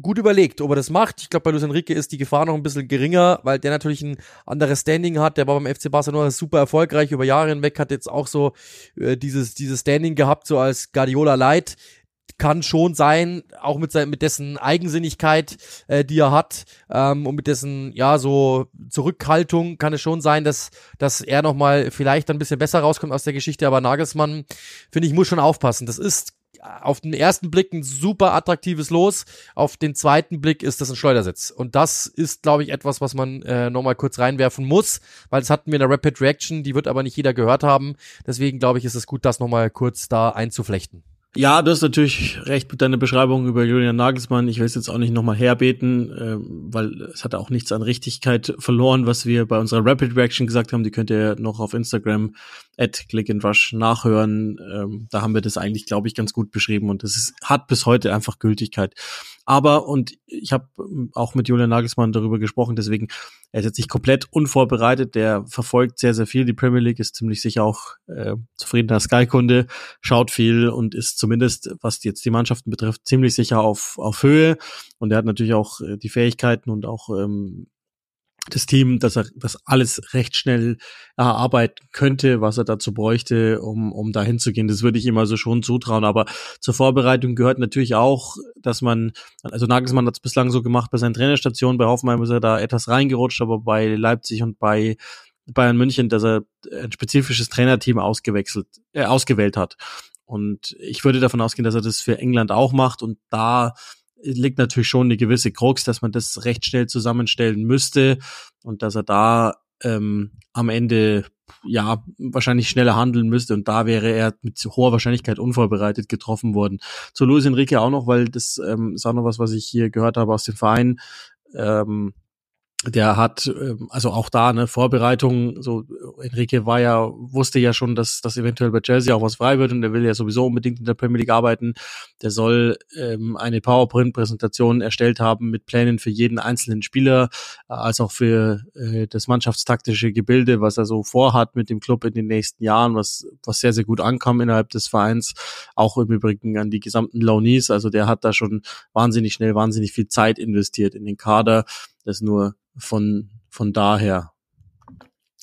gut überlegt, ob er das macht. Ich glaube, bei Luis Enrique ist die Gefahr noch ein bisschen geringer, weil der natürlich ein anderes Standing hat. Der war beim FC Barcelona super erfolgreich über Jahre hinweg, hat jetzt auch so äh, dieses, dieses Standing gehabt, so als Guardiola Light. Kann schon sein, auch mit, sein, mit dessen Eigensinnigkeit, äh, die er hat, ähm, und mit dessen, ja, so Zurückhaltung kann es schon sein, dass, dass er nochmal vielleicht ein bisschen besser rauskommt aus der Geschichte, aber Nagelsmann, finde ich, muss schon aufpassen. Das ist auf den ersten Blick ein super attraktives Los, auf den zweiten Blick ist das ein Schleudersitz. Und das ist, glaube ich, etwas, was man äh, nochmal kurz reinwerfen muss, weil das hatten wir in der Rapid Reaction, die wird aber nicht jeder gehört haben. Deswegen, glaube ich, ist es gut, das nochmal kurz da einzuflechten. Ja, du hast natürlich recht mit deiner Beschreibung über Julian Nagelsmann. Ich will es jetzt auch nicht nochmal herbeten, äh, weil es hat auch nichts an Richtigkeit verloren, was wir bei unserer Rapid Reaction gesagt haben. Die könnt ihr noch auf Instagram at Click and Rush nachhören. Ähm, da haben wir das eigentlich, glaube ich, ganz gut beschrieben und das ist, hat bis heute einfach Gültigkeit. Aber, und ich habe auch mit Julian Nagelsmann darüber gesprochen, deswegen, er ist jetzt nicht komplett unvorbereitet, der verfolgt sehr, sehr viel. Die Premier League ist ziemlich sicher auch äh, zufriedener Sky-Kunde, schaut viel und ist zumindest, was jetzt die Mannschaften betrifft, ziemlich sicher auf, auf Höhe. Und er hat natürlich auch äh, die Fähigkeiten und auch ähm, das Team, dass er das alles recht schnell erarbeiten könnte, was er dazu bräuchte, um, um da hinzugehen. Das würde ich ihm also schon zutrauen. Aber zur Vorbereitung gehört natürlich auch, dass man, also Nagelsmann hat es bislang so gemacht bei seinen Trainerstationen, bei Hoffenheim ist er da etwas reingerutscht, aber bei Leipzig und bei Bayern München, dass er ein spezifisches Trainerteam ausgewechselt, äh, ausgewählt hat. Und ich würde davon ausgehen, dass er das für England auch macht und da liegt natürlich schon eine gewisse Krux, dass man das recht schnell zusammenstellen müsste und dass er da ähm, am Ende ja wahrscheinlich schneller handeln müsste und da wäre er mit hoher Wahrscheinlichkeit unvorbereitet getroffen worden. Zu Luis Enrique auch noch, weil das ähm, ist auch noch was, was ich hier gehört habe aus dem Verein. Ähm, der hat ähm, also auch da eine Vorbereitung so Enrique war ja wusste ja schon dass das eventuell bei Chelsea auch was frei wird und der will ja sowieso unbedingt in der Premier League arbeiten. Der soll ähm, eine PowerPoint Präsentation erstellt haben mit Plänen für jeden einzelnen Spieler als auch für äh, das mannschaftstaktische Gebilde was er so vorhat mit dem Club in den nächsten Jahren was was sehr sehr gut ankam innerhalb des Vereins. Auch im Übrigen an die gesamten Lownies also der hat da schon wahnsinnig schnell wahnsinnig viel Zeit investiert in den Kader. Das nur von, von daher.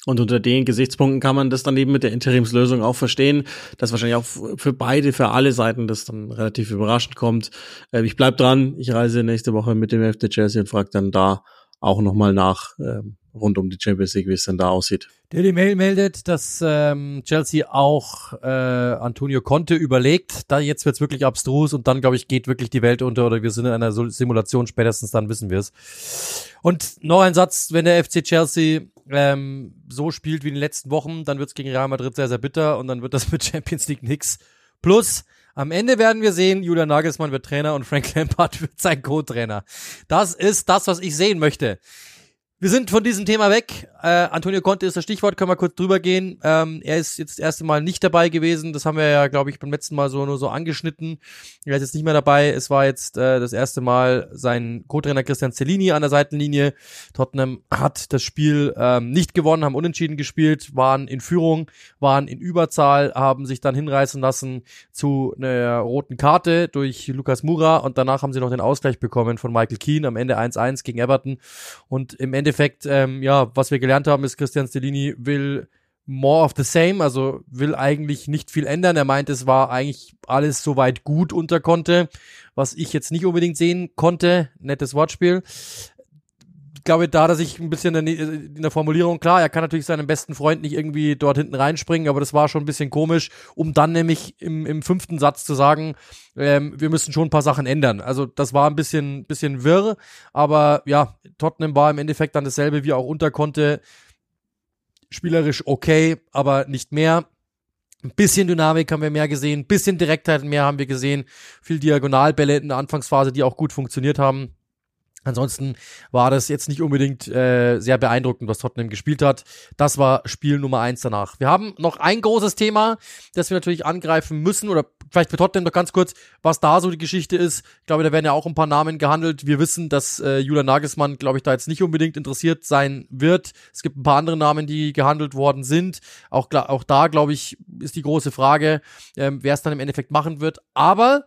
Und unter den Gesichtspunkten kann man das dann eben mit der Interimslösung auch verstehen, dass wahrscheinlich auch für beide, für alle Seiten das dann relativ überraschend kommt. Äh, ich bleib dran, ich reise nächste Woche mit dem FC Chelsea und frage dann da auch nochmal nach, ähm, rund um die Champions League, wie es denn da aussieht. Daily Mail meldet, dass ähm, Chelsea auch äh, Antonio Conte überlegt. Da jetzt wird's wirklich abstrus und dann, glaube ich, geht wirklich die Welt unter oder wir sind in einer Simulation, spätestens dann wissen wir es. Und noch ein Satz, wenn der FC Chelsea ähm, so spielt wie in den letzten Wochen, dann wird's gegen Real Madrid sehr, sehr bitter und dann wird das mit Champions League nix. Plus, am Ende werden wir sehen, Julian Nagelsmann wird Trainer und Frank Lampard wird sein Co-Trainer. Das ist das, was ich sehen möchte. Wir sind von diesem Thema weg. Äh, Antonio Conte ist das Stichwort, können wir kurz drüber gehen. Ähm, er ist jetzt das erste Mal nicht dabei gewesen. Das haben wir ja, glaube ich, beim letzten Mal so nur so angeschnitten. Er ist jetzt nicht mehr dabei. Es war jetzt äh, das erste Mal sein Co-Trainer Christian Cellini an der Seitenlinie. Tottenham hat das Spiel ähm, nicht gewonnen, haben unentschieden gespielt, waren in Führung, waren in Überzahl, haben sich dann hinreißen lassen zu einer roten Karte durch Lukas Mura und danach haben sie noch den Ausgleich bekommen von Michael Keane am Ende 1-1 gegen Everton und im Ende Endeffekt, ähm, ja, was wir gelernt haben, ist, Christian Stellini will more of the same, also will eigentlich nicht viel ändern. Er meint, es war eigentlich alles soweit gut unter konnte, was ich jetzt nicht unbedingt sehen konnte. Nettes Wortspiel. Ich glaube, da hat er sich ein bisschen in der Formulierung, klar, er kann natürlich seinem besten Freund nicht irgendwie dort hinten reinspringen, aber das war schon ein bisschen komisch, um dann nämlich im, im fünften Satz zu sagen, ähm, wir müssen schon ein paar Sachen ändern. Also das war ein bisschen, bisschen wirr, aber ja, Tottenham war im Endeffekt dann dasselbe wie auch unter konnte. Spielerisch okay, aber nicht mehr. Ein bisschen Dynamik haben wir mehr gesehen, ein bisschen Direktheit mehr haben wir gesehen, viel Diagonalbälle in der Anfangsphase, die auch gut funktioniert haben. Ansonsten war das jetzt nicht unbedingt äh, sehr beeindruckend, was Tottenham gespielt hat. Das war Spiel Nummer eins danach. Wir haben noch ein großes Thema, das wir natürlich angreifen müssen oder vielleicht für Tottenham noch ganz kurz, was da so die Geschichte ist. Ich glaube, da werden ja auch ein paar Namen gehandelt. Wir wissen, dass äh, Julian Nagelsmann, glaube ich, da jetzt nicht unbedingt interessiert sein wird. Es gibt ein paar andere Namen, die gehandelt worden sind. Auch, auch da, glaube ich, ist die große Frage, ähm, wer es dann im Endeffekt machen wird. Aber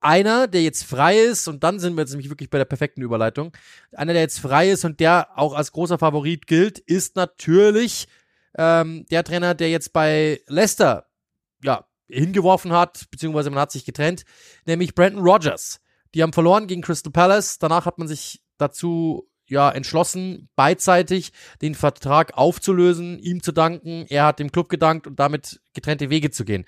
einer, der jetzt frei ist, und dann sind wir jetzt nämlich wirklich bei der perfekten Überleitung, einer, der jetzt frei ist und der auch als großer Favorit gilt, ist natürlich ähm, der Trainer, der jetzt bei Leicester ja, hingeworfen hat, beziehungsweise man hat sich getrennt, nämlich Brandon Rogers. Die haben verloren gegen Crystal Palace. Danach hat man sich dazu ja entschlossen, beidseitig den Vertrag aufzulösen, ihm zu danken. Er hat dem Club gedankt und damit getrennte Wege zu gehen.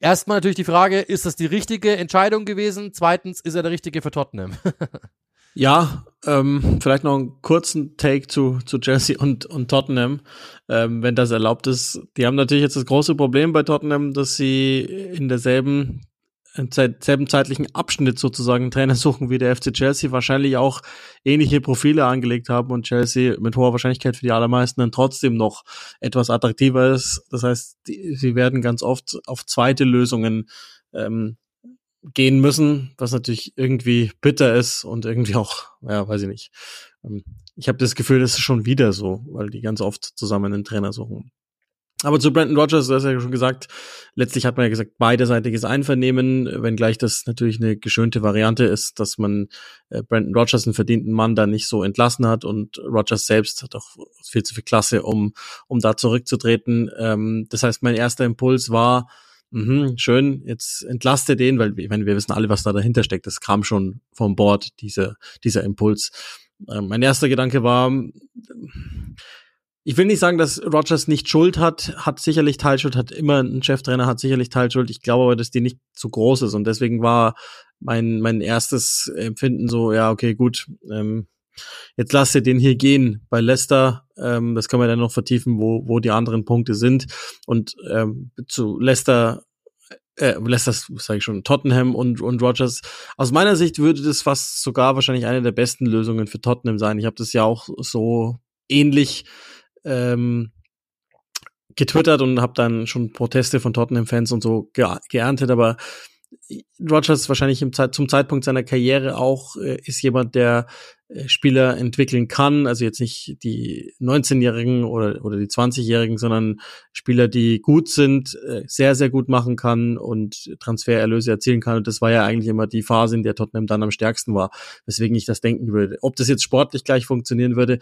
Erstmal natürlich die Frage, ist das die richtige Entscheidung gewesen? Zweitens, ist er der richtige für Tottenham? ja, ähm, vielleicht noch einen kurzen Take zu, zu Chelsea und, und Tottenham, ähm, wenn das erlaubt ist. Die haben natürlich jetzt das große Problem bei Tottenham, dass sie in derselben im selben zeitlichen Abschnitt sozusagen Trainer suchen wie der FC Chelsea, wahrscheinlich auch ähnliche Profile angelegt haben und Chelsea mit hoher Wahrscheinlichkeit für die allermeisten dann trotzdem noch etwas attraktiver ist. Das heißt, die, sie werden ganz oft auf zweite Lösungen ähm, gehen müssen, was natürlich irgendwie bitter ist und irgendwie auch, ja, weiß ich nicht. Ähm, ich habe das Gefühl, das ist schon wieder so, weil die ganz oft zusammen einen Trainer suchen. Aber zu Brandon Rogers, du hast ja schon gesagt, letztlich hat man ja gesagt, beiderseitiges Einvernehmen, wenngleich das natürlich eine geschönte Variante ist, dass man äh, Brandon Rogers, einen verdienten Mann, da nicht so entlassen hat und Rogers selbst hat auch viel zu viel Klasse, um, um da zurückzutreten. Ähm, das heißt, mein erster Impuls war, mh, schön, jetzt entlaste den, weil ich meine, wir wissen alle, was da dahinter steckt. Das kam schon vom Board, dieser, dieser Impuls. Ähm, mein erster Gedanke war, ich will nicht sagen, dass Rogers nicht Schuld hat, hat sicherlich Teilschuld, hat immer ein Cheftrainer, hat sicherlich Teilschuld. Ich glaube aber, dass die nicht zu groß ist und deswegen war mein, mein erstes Empfinden so, ja, okay, gut, ähm, jetzt lasse den hier gehen bei Leicester. Ähm, das können wir dann noch vertiefen, wo, wo die anderen Punkte sind. Und ähm, zu Leicester äh, Leicester, sage ich schon, Tottenham und, und Rogers. Aus meiner Sicht würde das fast sogar wahrscheinlich eine der besten Lösungen für Tottenham sein. Ich habe das ja auch so ähnlich ähm, getwittert und habe dann schon Proteste von Tottenham-Fans und so ge geerntet, aber Rogers wahrscheinlich im Zeit, zum Zeitpunkt seiner Karriere auch äh, ist jemand, der äh, Spieler entwickeln kann, also jetzt nicht die 19-Jährigen oder, oder die 20-Jährigen, sondern Spieler, die gut sind, äh, sehr, sehr gut machen kann und Transfererlöse erzielen kann. Und das war ja eigentlich immer die Phase, in der Tottenham dann am stärksten war, weswegen ich das denken würde. Ob das jetzt sportlich gleich funktionieren würde,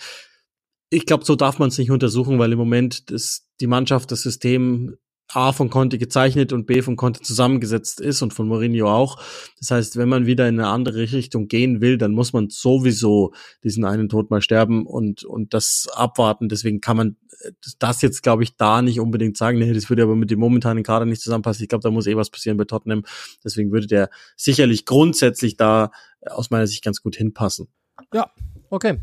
ich glaube, so darf man es nicht untersuchen, weil im Moment das, die Mannschaft, das System A von Conte gezeichnet und B von Conte zusammengesetzt ist und von Mourinho auch. Das heißt, wenn man wieder in eine andere Richtung gehen will, dann muss man sowieso diesen einen Tod mal sterben und, und das abwarten. Deswegen kann man das jetzt, glaube ich, da nicht unbedingt sagen. Nee, das würde aber mit dem momentanen Kader nicht zusammenpassen. Ich glaube, da muss eh was passieren bei Tottenham. Deswegen würde der sicherlich grundsätzlich da aus meiner Sicht ganz gut hinpassen. Ja, okay.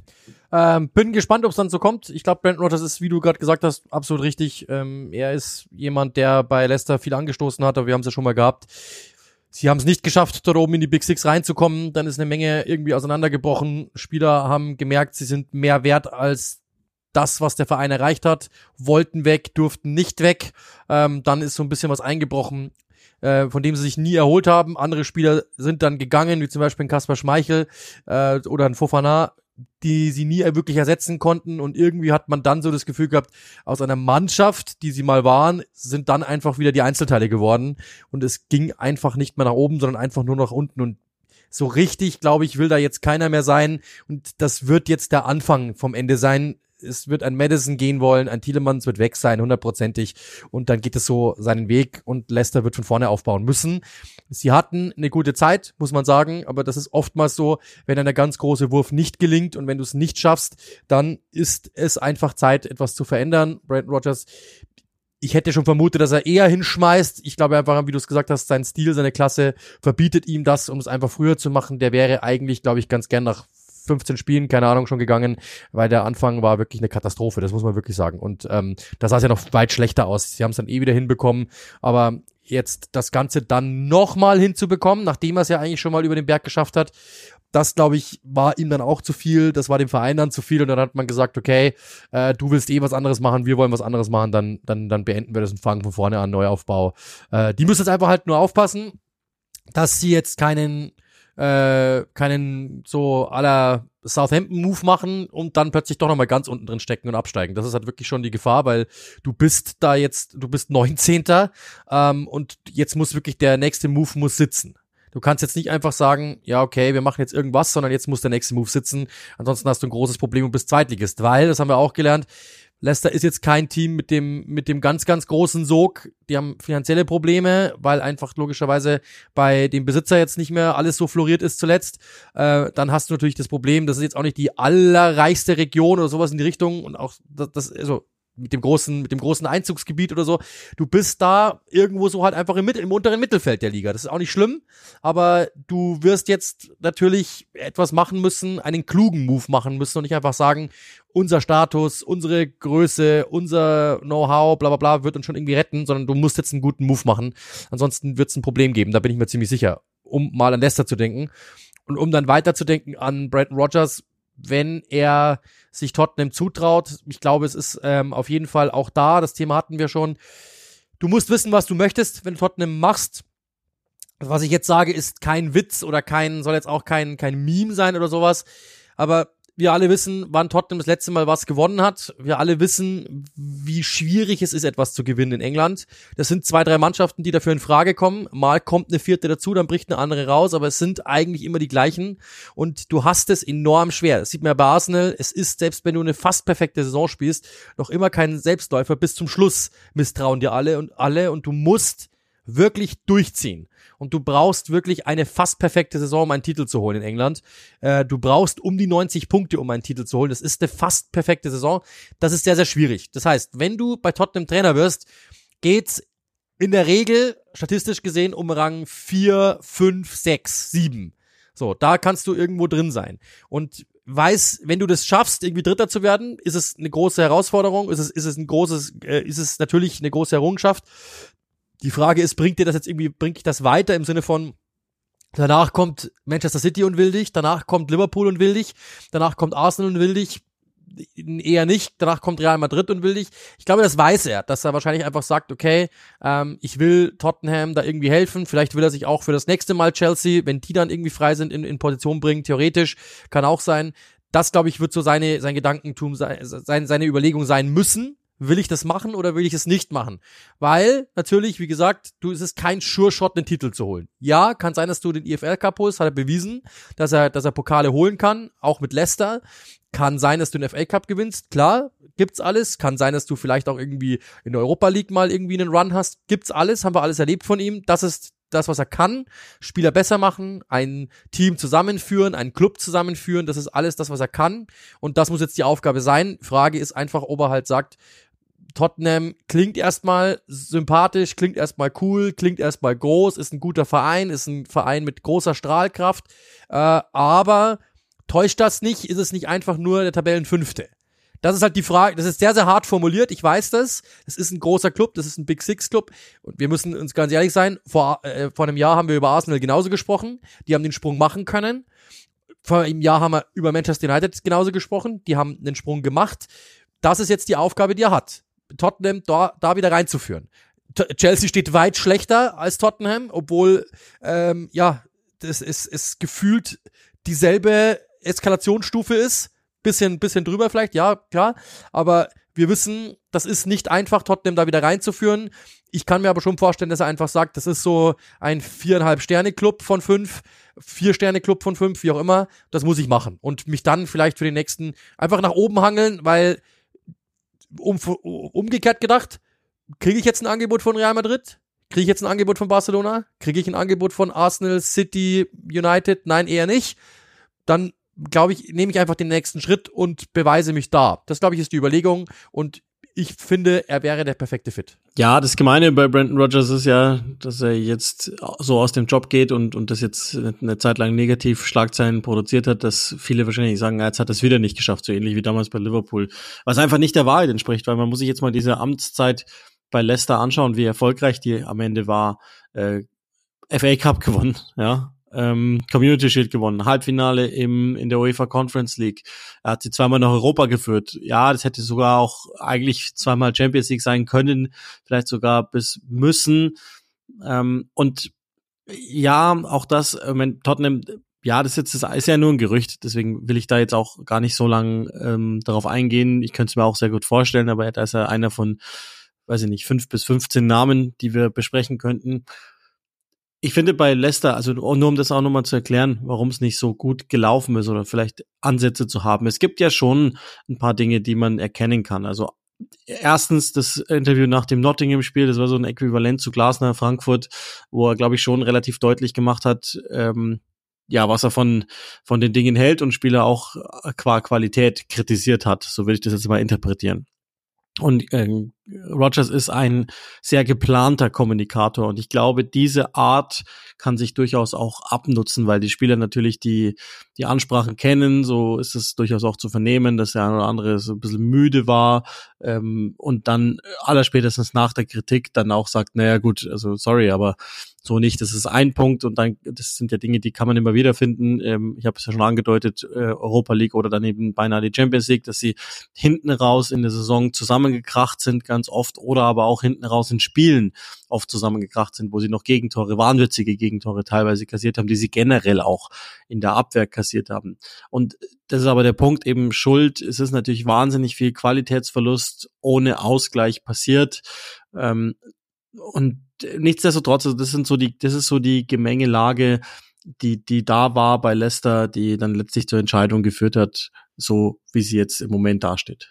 Ähm, bin gespannt, ob es dann so kommt. Ich glaube, Brandon Rodgers ist, wie du gerade gesagt hast, absolut richtig. Ähm, er ist jemand, der bei Leicester viel angestoßen hat, aber wir haben es ja schon mal gehabt. Sie haben es nicht geschafft, dort oben in die Big Six reinzukommen. Dann ist eine Menge irgendwie auseinandergebrochen. Spieler haben gemerkt, sie sind mehr wert als das, was der Verein erreicht hat, wollten weg, durften nicht weg. Ähm, dann ist so ein bisschen was eingebrochen, äh, von dem sie sich nie erholt haben. Andere Spieler sind dann gegangen, wie zum Beispiel ein Kaspar Schmeichel äh, oder ein Fofana, die sie nie wirklich ersetzen konnten. Und irgendwie hat man dann so das Gefühl gehabt, aus einer Mannschaft, die sie mal waren, sind dann einfach wieder die Einzelteile geworden. Und es ging einfach nicht mehr nach oben, sondern einfach nur nach unten. Und so richtig, glaube ich, will da jetzt keiner mehr sein. Und das wird jetzt der Anfang vom Ende sein es wird ein Madison gehen wollen, ein Thielemanns wird weg sein, hundertprozentig. Und dann geht es so seinen Weg und Leicester wird von vorne aufbauen müssen. Sie hatten eine gute Zeit, muss man sagen, aber das ist oftmals so, wenn ein ganz große Wurf nicht gelingt und wenn du es nicht schaffst, dann ist es einfach Zeit, etwas zu verändern. Brandon Rogers ich hätte schon vermutet, dass er eher hinschmeißt. Ich glaube einfach, wie du es gesagt hast, sein Stil, seine Klasse verbietet ihm das, um es einfach früher zu machen. Der wäre eigentlich, glaube ich, ganz gern nach 15 Spielen, keine Ahnung, schon gegangen, weil der Anfang war wirklich eine Katastrophe, das muss man wirklich sagen. Und ähm, da sah es ja noch weit schlechter aus. Sie haben es dann eh wieder hinbekommen, aber jetzt das Ganze dann nochmal hinzubekommen, nachdem er es ja eigentlich schon mal über den Berg geschafft hat, das, glaube ich, war ihm dann auch zu viel, das war dem Verein dann zu viel und dann hat man gesagt, okay, äh, du willst eh was anderes machen, wir wollen was anderes machen, dann, dann, dann beenden wir das und fangen von vorne an, Neuaufbau. Äh, die müssen jetzt einfach halt nur aufpassen, dass sie jetzt keinen äh, keinen so aller Southampton-Move machen und dann plötzlich doch nochmal ganz unten drin stecken und absteigen. Das ist halt wirklich schon die Gefahr, weil du bist da jetzt, du bist 19. Ähm, und jetzt muss wirklich der nächste Move muss sitzen. Du kannst jetzt nicht einfach sagen, ja, okay, wir machen jetzt irgendwas, sondern jetzt muss der nächste Move sitzen. Ansonsten hast du ein großes Problem und bist Zweitligist, weil, das haben wir auch gelernt, Leicester ist jetzt kein Team mit dem, mit dem ganz, ganz großen Sog. Die haben finanzielle Probleme, weil einfach logischerweise bei dem Besitzer jetzt nicht mehr alles so floriert ist zuletzt. Äh, dann hast du natürlich das Problem, das ist jetzt auch nicht die allerreichste Region oder sowas in die Richtung und auch das, das also mit dem großen, mit dem großen Einzugsgebiet oder so. Du bist da irgendwo so halt einfach im, im unteren Mittelfeld der Liga. Das ist auch nicht schlimm, aber du wirst jetzt natürlich etwas machen müssen, einen klugen Move machen müssen und nicht einfach sagen, unser Status, unsere Größe, unser Know-how, bla bla bla, wird uns schon irgendwie retten, sondern du musst jetzt einen guten Move machen. Ansonsten wird es ein Problem geben, da bin ich mir ziemlich sicher, um mal an Leicester zu denken. Und um dann weiterzudenken an Brandon Rogers, wenn er sich Tottenham zutraut. Ich glaube, es ist ähm, auf jeden Fall auch da. Das Thema hatten wir schon. Du musst wissen, was du möchtest, wenn du Tottenham machst. Was ich jetzt sage, ist kein Witz oder kein, soll jetzt auch kein, kein Meme sein oder sowas. Aber wir alle wissen, wann Tottenham das letzte Mal was gewonnen hat. Wir alle wissen, wie schwierig es ist, etwas zu gewinnen in England. Das sind zwei, drei Mannschaften, die dafür in Frage kommen. Mal kommt eine vierte dazu, dann bricht eine andere raus, aber es sind eigentlich immer die gleichen. Und du hast es enorm schwer. Das sieht man ja bei Arsenal. Es ist, selbst wenn du eine fast perfekte Saison spielst, noch immer kein Selbstläufer. Bis zum Schluss misstrauen dir alle und alle und du musst wirklich durchziehen. Und du brauchst wirklich eine fast perfekte Saison, um einen Titel zu holen in England. Äh, du brauchst um die 90 Punkte, um einen Titel zu holen. Das ist eine fast perfekte Saison. Das ist sehr, sehr schwierig. Das heißt, wenn du bei Tottenham Trainer wirst, geht's in der Regel, statistisch gesehen, um Rang 4, 5, 6, 7. So, da kannst du irgendwo drin sein. Und weiß, wenn du das schaffst, irgendwie Dritter zu werden, ist es eine große Herausforderung, ist es, ist es ein großes, äh, ist es natürlich eine große Errungenschaft. Die Frage ist, bringt dir das jetzt irgendwie, bringt dich das weiter im Sinne von, danach kommt Manchester City und will dich, danach kommt Liverpool und will dich, danach kommt Arsenal und will dich, eher nicht. Danach kommt Real Madrid und will dich. Ich glaube, das weiß er, dass er wahrscheinlich einfach sagt, okay, ähm, ich will Tottenham da irgendwie helfen. Vielleicht will er sich auch für das nächste Mal Chelsea, wenn die dann irgendwie frei sind, in, in Position bringen. Theoretisch kann auch sein. Das, glaube ich, wird so seine, sein Gedankentum sein, seine Überlegung sein müssen will ich das machen oder will ich es nicht machen? Weil natürlich, wie gesagt, du es ist kein Sure Shot, den Titel zu holen. Ja, kann sein, dass du den EFL Cup holst, hat er bewiesen, dass er, dass er Pokale holen kann, auch mit Leicester. Kann sein, dass du den FA Cup gewinnst, klar, gibt's alles. Kann sein, dass du vielleicht auch irgendwie in der Europa League mal irgendwie einen Run hast, gibt's alles, haben wir alles erlebt von ihm. Das ist das, was er kann, Spieler besser machen, ein Team zusammenführen, einen Club zusammenführen, das ist alles das, was er kann. Und das muss jetzt die Aufgabe sein. Frage ist einfach, ob er halt sagt, Tottenham klingt erstmal sympathisch, klingt erstmal cool, klingt erstmal groß, ist ein guter Verein, ist ein Verein mit großer Strahlkraft, äh, aber täuscht das nicht, ist es nicht einfach nur der Tabellenfünfte. das ist halt die Frage, das ist sehr, sehr hart formuliert, ich weiß das. Es ist ein großer Club, das ist ein Big Six Club. Und wir müssen uns ganz ehrlich sein, vor, äh, vor einem Jahr haben wir über Arsenal genauso gesprochen. Die haben den Sprung machen können. Vor einem Jahr haben wir über Manchester United genauso gesprochen. Die haben den Sprung gemacht. Das ist jetzt die Aufgabe, die er hat. Tottenham da, da wieder reinzuführen. T Chelsea steht weit schlechter als Tottenham, obwohl, ähm, ja, das ist, ist gefühlt dieselbe Eskalationsstufe ist bisschen, bisschen drüber vielleicht, ja, klar. Aber wir wissen, das ist nicht einfach, Tottenham da wieder reinzuführen. Ich kann mir aber schon vorstellen, dass er einfach sagt, das ist so ein viereinhalb Sterne Club von fünf, vier Sterne Club von fünf, wie auch immer. Das muss ich machen und mich dann vielleicht für den nächsten einfach nach oben hangeln, weil um, umgekehrt gedacht, kriege ich jetzt ein Angebot von Real Madrid? Kriege ich jetzt ein Angebot von Barcelona? Kriege ich ein Angebot von Arsenal, City, United? Nein, eher nicht. Dann glaube ich, nehme ich einfach den nächsten Schritt und beweise mich da. Das, glaube ich, ist die Überlegung und ich finde, er wäre der perfekte Fit. Ja, das Gemeine bei Brandon Rogers ist ja, dass er jetzt so aus dem Job geht und, und das jetzt eine Zeit lang negativ Schlagzeilen produziert hat, dass viele wahrscheinlich sagen, jetzt hat er es wieder nicht geschafft, so ähnlich wie damals bei Liverpool. Was einfach nicht der Wahrheit entspricht, weil man muss sich jetzt mal diese Amtszeit bei Leicester anschauen, wie erfolgreich die am Ende war. Äh, FA Cup gewonnen, ja, ähm, Community Shield gewonnen, Halbfinale im, in der UEFA Conference League. Er hat sie zweimal nach Europa geführt. Ja, das hätte sogar auch eigentlich zweimal Champions League sein können, vielleicht sogar bis müssen. Ähm, und ja, auch das, wenn Tottenham, ja, das ist, jetzt, das ist ja nur ein Gerücht, deswegen will ich da jetzt auch gar nicht so lang ähm, darauf eingehen. Ich könnte es mir auch sehr gut vorstellen, aber da ist ja einer von, weiß ich nicht, fünf bis 15 Namen, die wir besprechen könnten ich finde bei Leicester, also nur um das auch nochmal zu erklären, warum es nicht so gut gelaufen ist oder vielleicht Ansätze zu haben. Es gibt ja schon ein paar Dinge, die man erkennen kann. Also erstens das Interview nach dem Nottingham-Spiel, das war so ein Äquivalent zu Glasner Frankfurt, wo er, glaube ich, schon relativ deutlich gemacht hat, ähm, ja, was er von, von den Dingen hält und Spieler auch qua Qualität kritisiert hat. So will ich das jetzt mal interpretieren. Und äh, Rogers ist ein sehr geplanter Kommunikator und ich glaube, diese Art kann sich durchaus auch abnutzen, weil die Spieler natürlich die, die Ansprachen kennen. So ist es durchaus auch zu vernehmen, dass der eine oder andere so ein bisschen müde war ähm, und dann allerspätestens nach der Kritik dann auch sagt, naja gut, also sorry, aber so nicht. Das ist ein Punkt und dann, das sind ja Dinge, die kann man immer wieder finden. Ähm, ich habe es ja schon angedeutet, äh, Europa League oder daneben beinahe die Champions League, dass sie hinten raus in der Saison zusammengekracht sind, ganz oft, oder aber auch hinten raus in Spielen oft zusammengekracht sind, wo sie noch Gegentore, wahnwitzige Gegentore teilweise kassiert haben, die sie generell auch in der Abwehr kassiert haben. Und das ist aber der Punkt eben Schuld. Es ist natürlich wahnsinnig viel Qualitätsverlust ohne Ausgleich passiert. Ähm, und nichtsdestotrotz, also das sind so die, das ist so die Gemengelage, die, die da war bei Leicester, die dann letztlich zur Entscheidung geführt hat, so wie sie jetzt im Moment dasteht.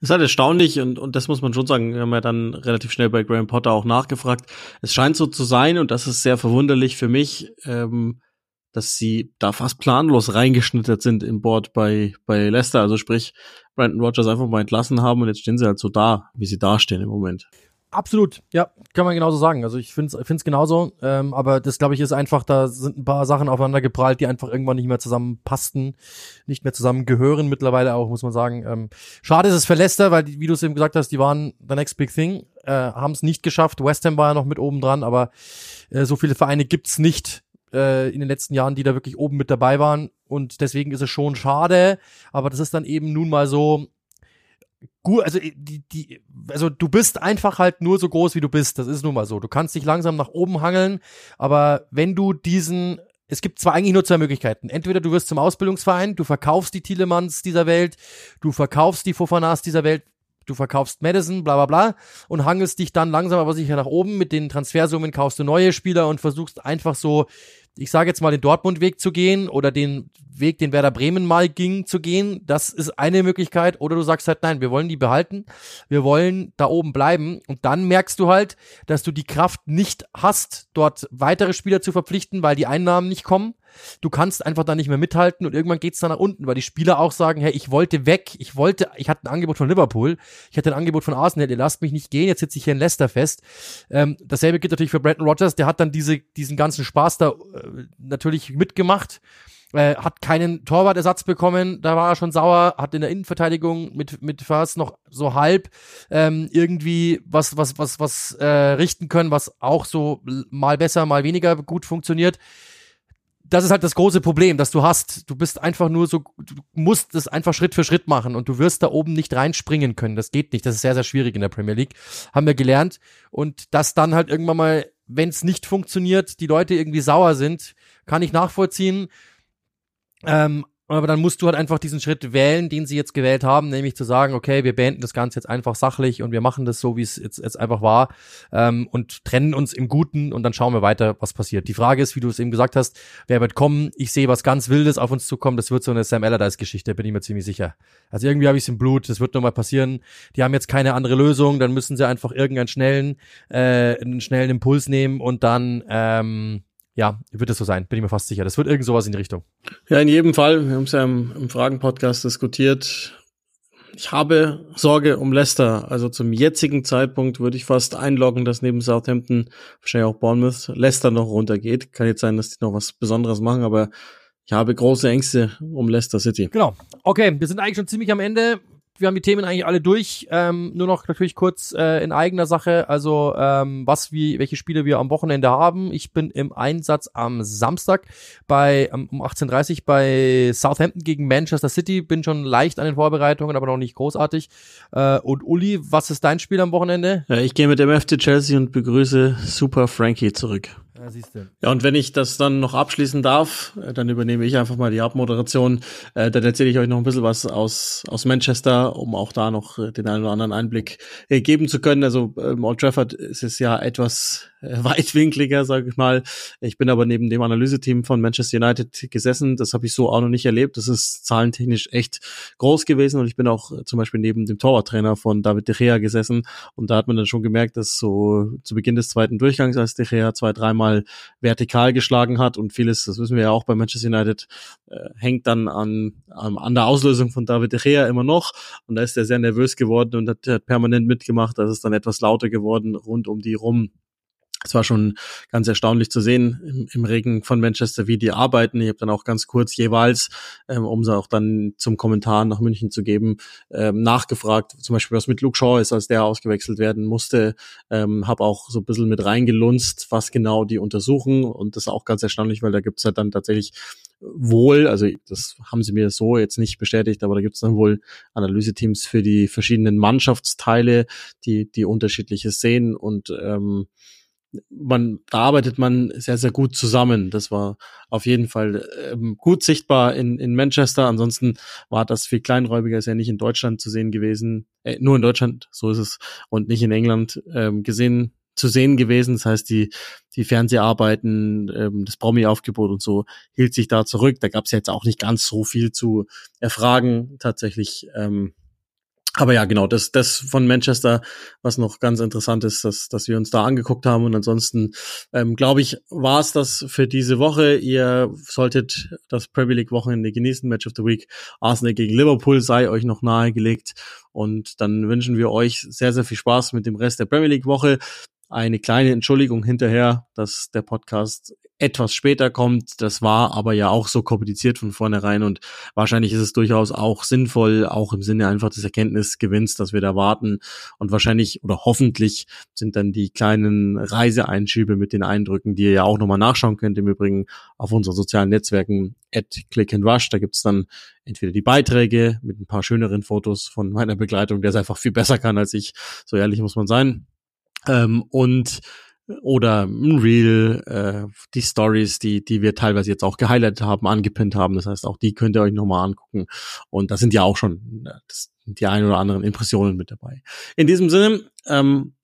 Das ist halt erstaunlich und, und das muss man schon sagen, wir haben ja dann relativ schnell bei Graham Potter auch nachgefragt. Es scheint so zu sein und das ist sehr verwunderlich für mich, ähm, dass sie da fast planlos reingeschnittert sind im Board bei, bei Leicester. Also sprich, Brandon Rogers einfach mal entlassen haben und jetzt stehen sie halt so da, wie sie dastehen im Moment. Absolut, ja, kann man genauso sagen. Also ich finde es genauso, ähm, aber das glaube ich ist einfach, da sind ein paar Sachen aufeinander geprallt, die einfach irgendwann nicht mehr zusammenpassten, nicht mehr zusammengehören mittlerweile auch, muss man sagen. Ähm, schade ist es für Leicester, weil, wie du es eben gesagt hast, die waren the next big thing, äh, haben es nicht geschafft. West Ham war ja noch mit oben dran, aber äh, so viele Vereine gibt's nicht äh, in den letzten Jahren, die da wirklich oben mit dabei waren und deswegen ist es schon schade, aber das ist dann eben nun mal so, gut, also die, die, also du bist einfach halt nur so groß, wie du bist. Das ist nun mal so. Du kannst dich langsam nach oben hangeln, aber wenn du diesen es gibt zwar eigentlich nur zwei Möglichkeiten. Entweder du wirst zum Ausbildungsverein, du verkaufst die Thielemanns dieser Welt, du verkaufst die Fofanas dieser Welt, du verkaufst Madison, bla bla bla und hangelst dich dann langsam aber sicher nach oben. Mit den Transfersummen kaufst du neue Spieler und versuchst einfach so ich sage jetzt mal, den Dortmund-Weg zu gehen oder den Weg, den Werder Bremen mal ging, zu gehen. Das ist eine Möglichkeit. Oder du sagst halt, nein, wir wollen die behalten. Wir wollen da oben bleiben. Und dann merkst du halt, dass du die Kraft nicht hast, dort weitere Spieler zu verpflichten, weil die Einnahmen nicht kommen. Du kannst einfach da nicht mehr mithalten und irgendwann geht's dann nach unten, weil die Spieler auch sagen, hey, ich wollte weg, ich wollte, ich hatte ein Angebot von Liverpool, ich hatte ein Angebot von Arsenal, ihr lasst mich nicht gehen, jetzt sitze ich hier in Leicester fest. Ähm, dasselbe gilt natürlich für Brandon Rogers, der hat dann diese, diesen ganzen Spaß da äh, natürlich mitgemacht äh, hat keinen Torwartersatz bekommen, da war er schon sauer, hat in der Innenverteidigung mit mit fast noch so halb ähm, irgendwie was was was was äh, richten können, was auch so mal besser, mal weniger gut funktioniert. Das ist halt das große Problem, dass du hast. Du bist einfach nur so, du musst es einfach Schritt für Schritt machen und du wirst da oben nicht reinspringen können. Das geht nicht. Das ist sehr, sehr schwierig in der Premier League. Haben wir gelernt. Und dass dann halt irgendwann mal, wenn es nicht funktioniert, die Leute irgendwie sauer sind, kann ich nachvollziehen. Ähm, aber dann musst du halt einfach diesen Schritt wählen, den sie jetzt gewählt haben, nämlich zu sagen, okay, wir beenden das Ganze jetzt einfach sachlich und wir machen das so, wie es jetzt, jetzt einfach war ähm, und trennen uns im Guten und dann schauen wir weiter, was passiert. Die Frage ist, wie du es eben gesagt hast, wer wird kommen? Ich sehe was ganz Wildes auf uns zukommen. Das wird so eine Sam Allardyce-Geschichte, bin ich mir ziemlich sicher. Also irgendwie habe ich es im Blut, das wird nochmal passieren. Die haben jetzt keine andere Lösung, dann müssen sie einfach irgendeinen schnellen, äh, einen schnellen Impuls nehmen und dann ähm, ja, wird es so sein, bin ich mir fast sicher. Das wird irgend sowas in die Richtung. Ja, in jedem Fall. Wir haben es ja im, im Fragen-Podcast diskutiert. Ich habe Sorge um Leicester. Also zum jetzigen Zeitpunkt würde ich fast einloggen, dass neben Southampton, wahrscheinlich auch Bournemouth, Leicester noch runtergeht. Kann jetzt sein, dass die noch was Besonderes machen, aber ich habe große Ängste um Leicester City. Genau. Okay, wir sind eigentlich schon ziemlich am Ende wir haben die Themen eigentlich alle durch. Ähm, nur noch natürlich kurz äh, in eigener Sache, also ähm, was wie welche Spiele wir am Wochenende haben. Ich bin im Einsatz am Samstag bei um 18:30 bei Southampton gegen Manchester City. Bin schon leicht an den Vorbereitungen, aber noch nicht großartig. Äh, und Uli, was ist dein Spiel am Wochenende? Ja, ich gehe mit dem FC Chelsea und begrüße Super Frankie zurück. Ja, siehst du. Ja, und wenn ich das dann noch abschließen darf, äh, dann übernehme ich einfach mal die Abmoderation. Äh, dann erzähle ich euch noch ein bisschen was aus, aus Manchester, um auch da noch äh, den einen oder anderen Einblick geben zu können. Also ähm, Old Trafford ist es ja etwas weitwinkliger, sage ich mal. Ich bin aber neben dem Analyseteam von Manchester United gesessen. Das habe ich so auch noch nicht erlebt. Das ist zahlentechnisch echt groß gewesen und ich bin auch zum Beispiel neben dem Torwarttrainer von David De Gea gesessen und da hat man dann schon gemerkt, dass so zu Beginn des zweiten Durchgangs, als De Gea zwei, dreimal vertikal geschlagen hat und vieles, das wissen wir ja auch bei Manchester United, äh, hängt dann an, an der Auslösung von David De Gea immer noch und da ist er sehr nervös geworden und hat, hat permanent mitgemacht. Da ist es dann etwas lauter geworden rund um die rum es war schon ganz erstaunlich zu sehen im, im Regen von Manchester, wie die arbeiten. Ich habe dann auch ganz kurz jeweils, ähm, um sie auch dann zum Kommentar nach München zu geben, ähm, nachgefragt, zum Beispiel was mit Luke Shaw ist, als der ausgewechselt werden musste. Ähm, habe auch so ein bisschen mit reingelunzt, was genau die untersuchen. Und das ist auch ganz erstaunlich, weil da gibt's ja dann tatsächlich wohl, also das haben sie mir so jetzt nicht bestätigt, aber da gibt's dann wohl Analyseteams für die verschiedenen Mannschaftsteile, die die unterschiedliches sehen und ähm, man, da arbeitet man sehr, sehr gut zusammen. Das war auf jeden Fall ähm, gut sichtbar in, in Manchester. Ansonsten war das viel kleinräubiger, ist ja nicht in Deutschland zu sehen gewesen, äh, nur in Deutschland, so ist es, und nicht in England ähm, gesehen zu sehen gewesen. Das heißt, die, die Fernseharbeiten, ähm, das Promi-Aufgebot und so hielt sich da zurück. Da gab es jetzt auch nicht ganz so viel zu erfragen. Tatsächlich ähm, aber ja, genau, das, das von Manchester, was noch ganz interessant ist, dass, dass wir uns da angeguckt haben. Und ansonsten, ähm, glaube ich, war es das für diese Woche. Ihr solltet das Premier League Wochenende genießen. Match of the Week. Arsenal gegen Liverpool sei euch noch nahegelegt. Und dann wünschen wir euch sehr, sehr viel Spaß mit dem Rest der Premier League Woche eine kleine Entschuldigung hinterher, dass der Podcast etwas später kommt. Das war aber ja auch so kompliziert von vornherein und wahrscheinlich ist es durchaus auch sinnvoll, auch im Sinne einfach des Erkenntnisgewinns, dass wir da warten und wahrscheinlich oder hoffentlich sind dann die kleinen Reiseeinschübe mit den Eindrücken, die ihr ja auch nochmal nachschauen könnt, im Übrigen auf unseren sozialen Netzwerken at Click and Rush. Da gibt's dann entweder die Beiträge mit ein paar schöneren Fotos von meiner Begleitung, der es einfach viel besser kann als ich. So ehrlich muss man sein ähm, und oder ein Reel, äh, die Stories, die, die wir teilweise jetzt auch gehighlightet haben, angepinnt haben. Das heißt, auch die könnt ihr euch nochmal angucken. Und da sind ja auch schon äh, das, die ein oder anderen Impressionen mit dabei. In diesem Sinne ähm,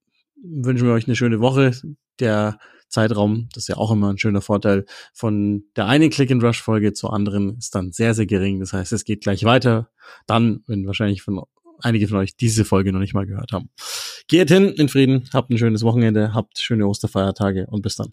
wünschen wir euch eine schöne Woche. Der Zeitraum, das ist ja auch immer ein schöner Vorteil, von der einen Click-and-Rush-Folge zur anderen ist dann sehr, sehr gering. Das heißt, es geht gleich weiter. Dann, wenn wahrscheinlich von einige von euch diese Folge noch nicht mal gehört haben. Geht hin in Frieden, habt ein schönes Wochenende, habt schöne Osterfeiertage und bis dann.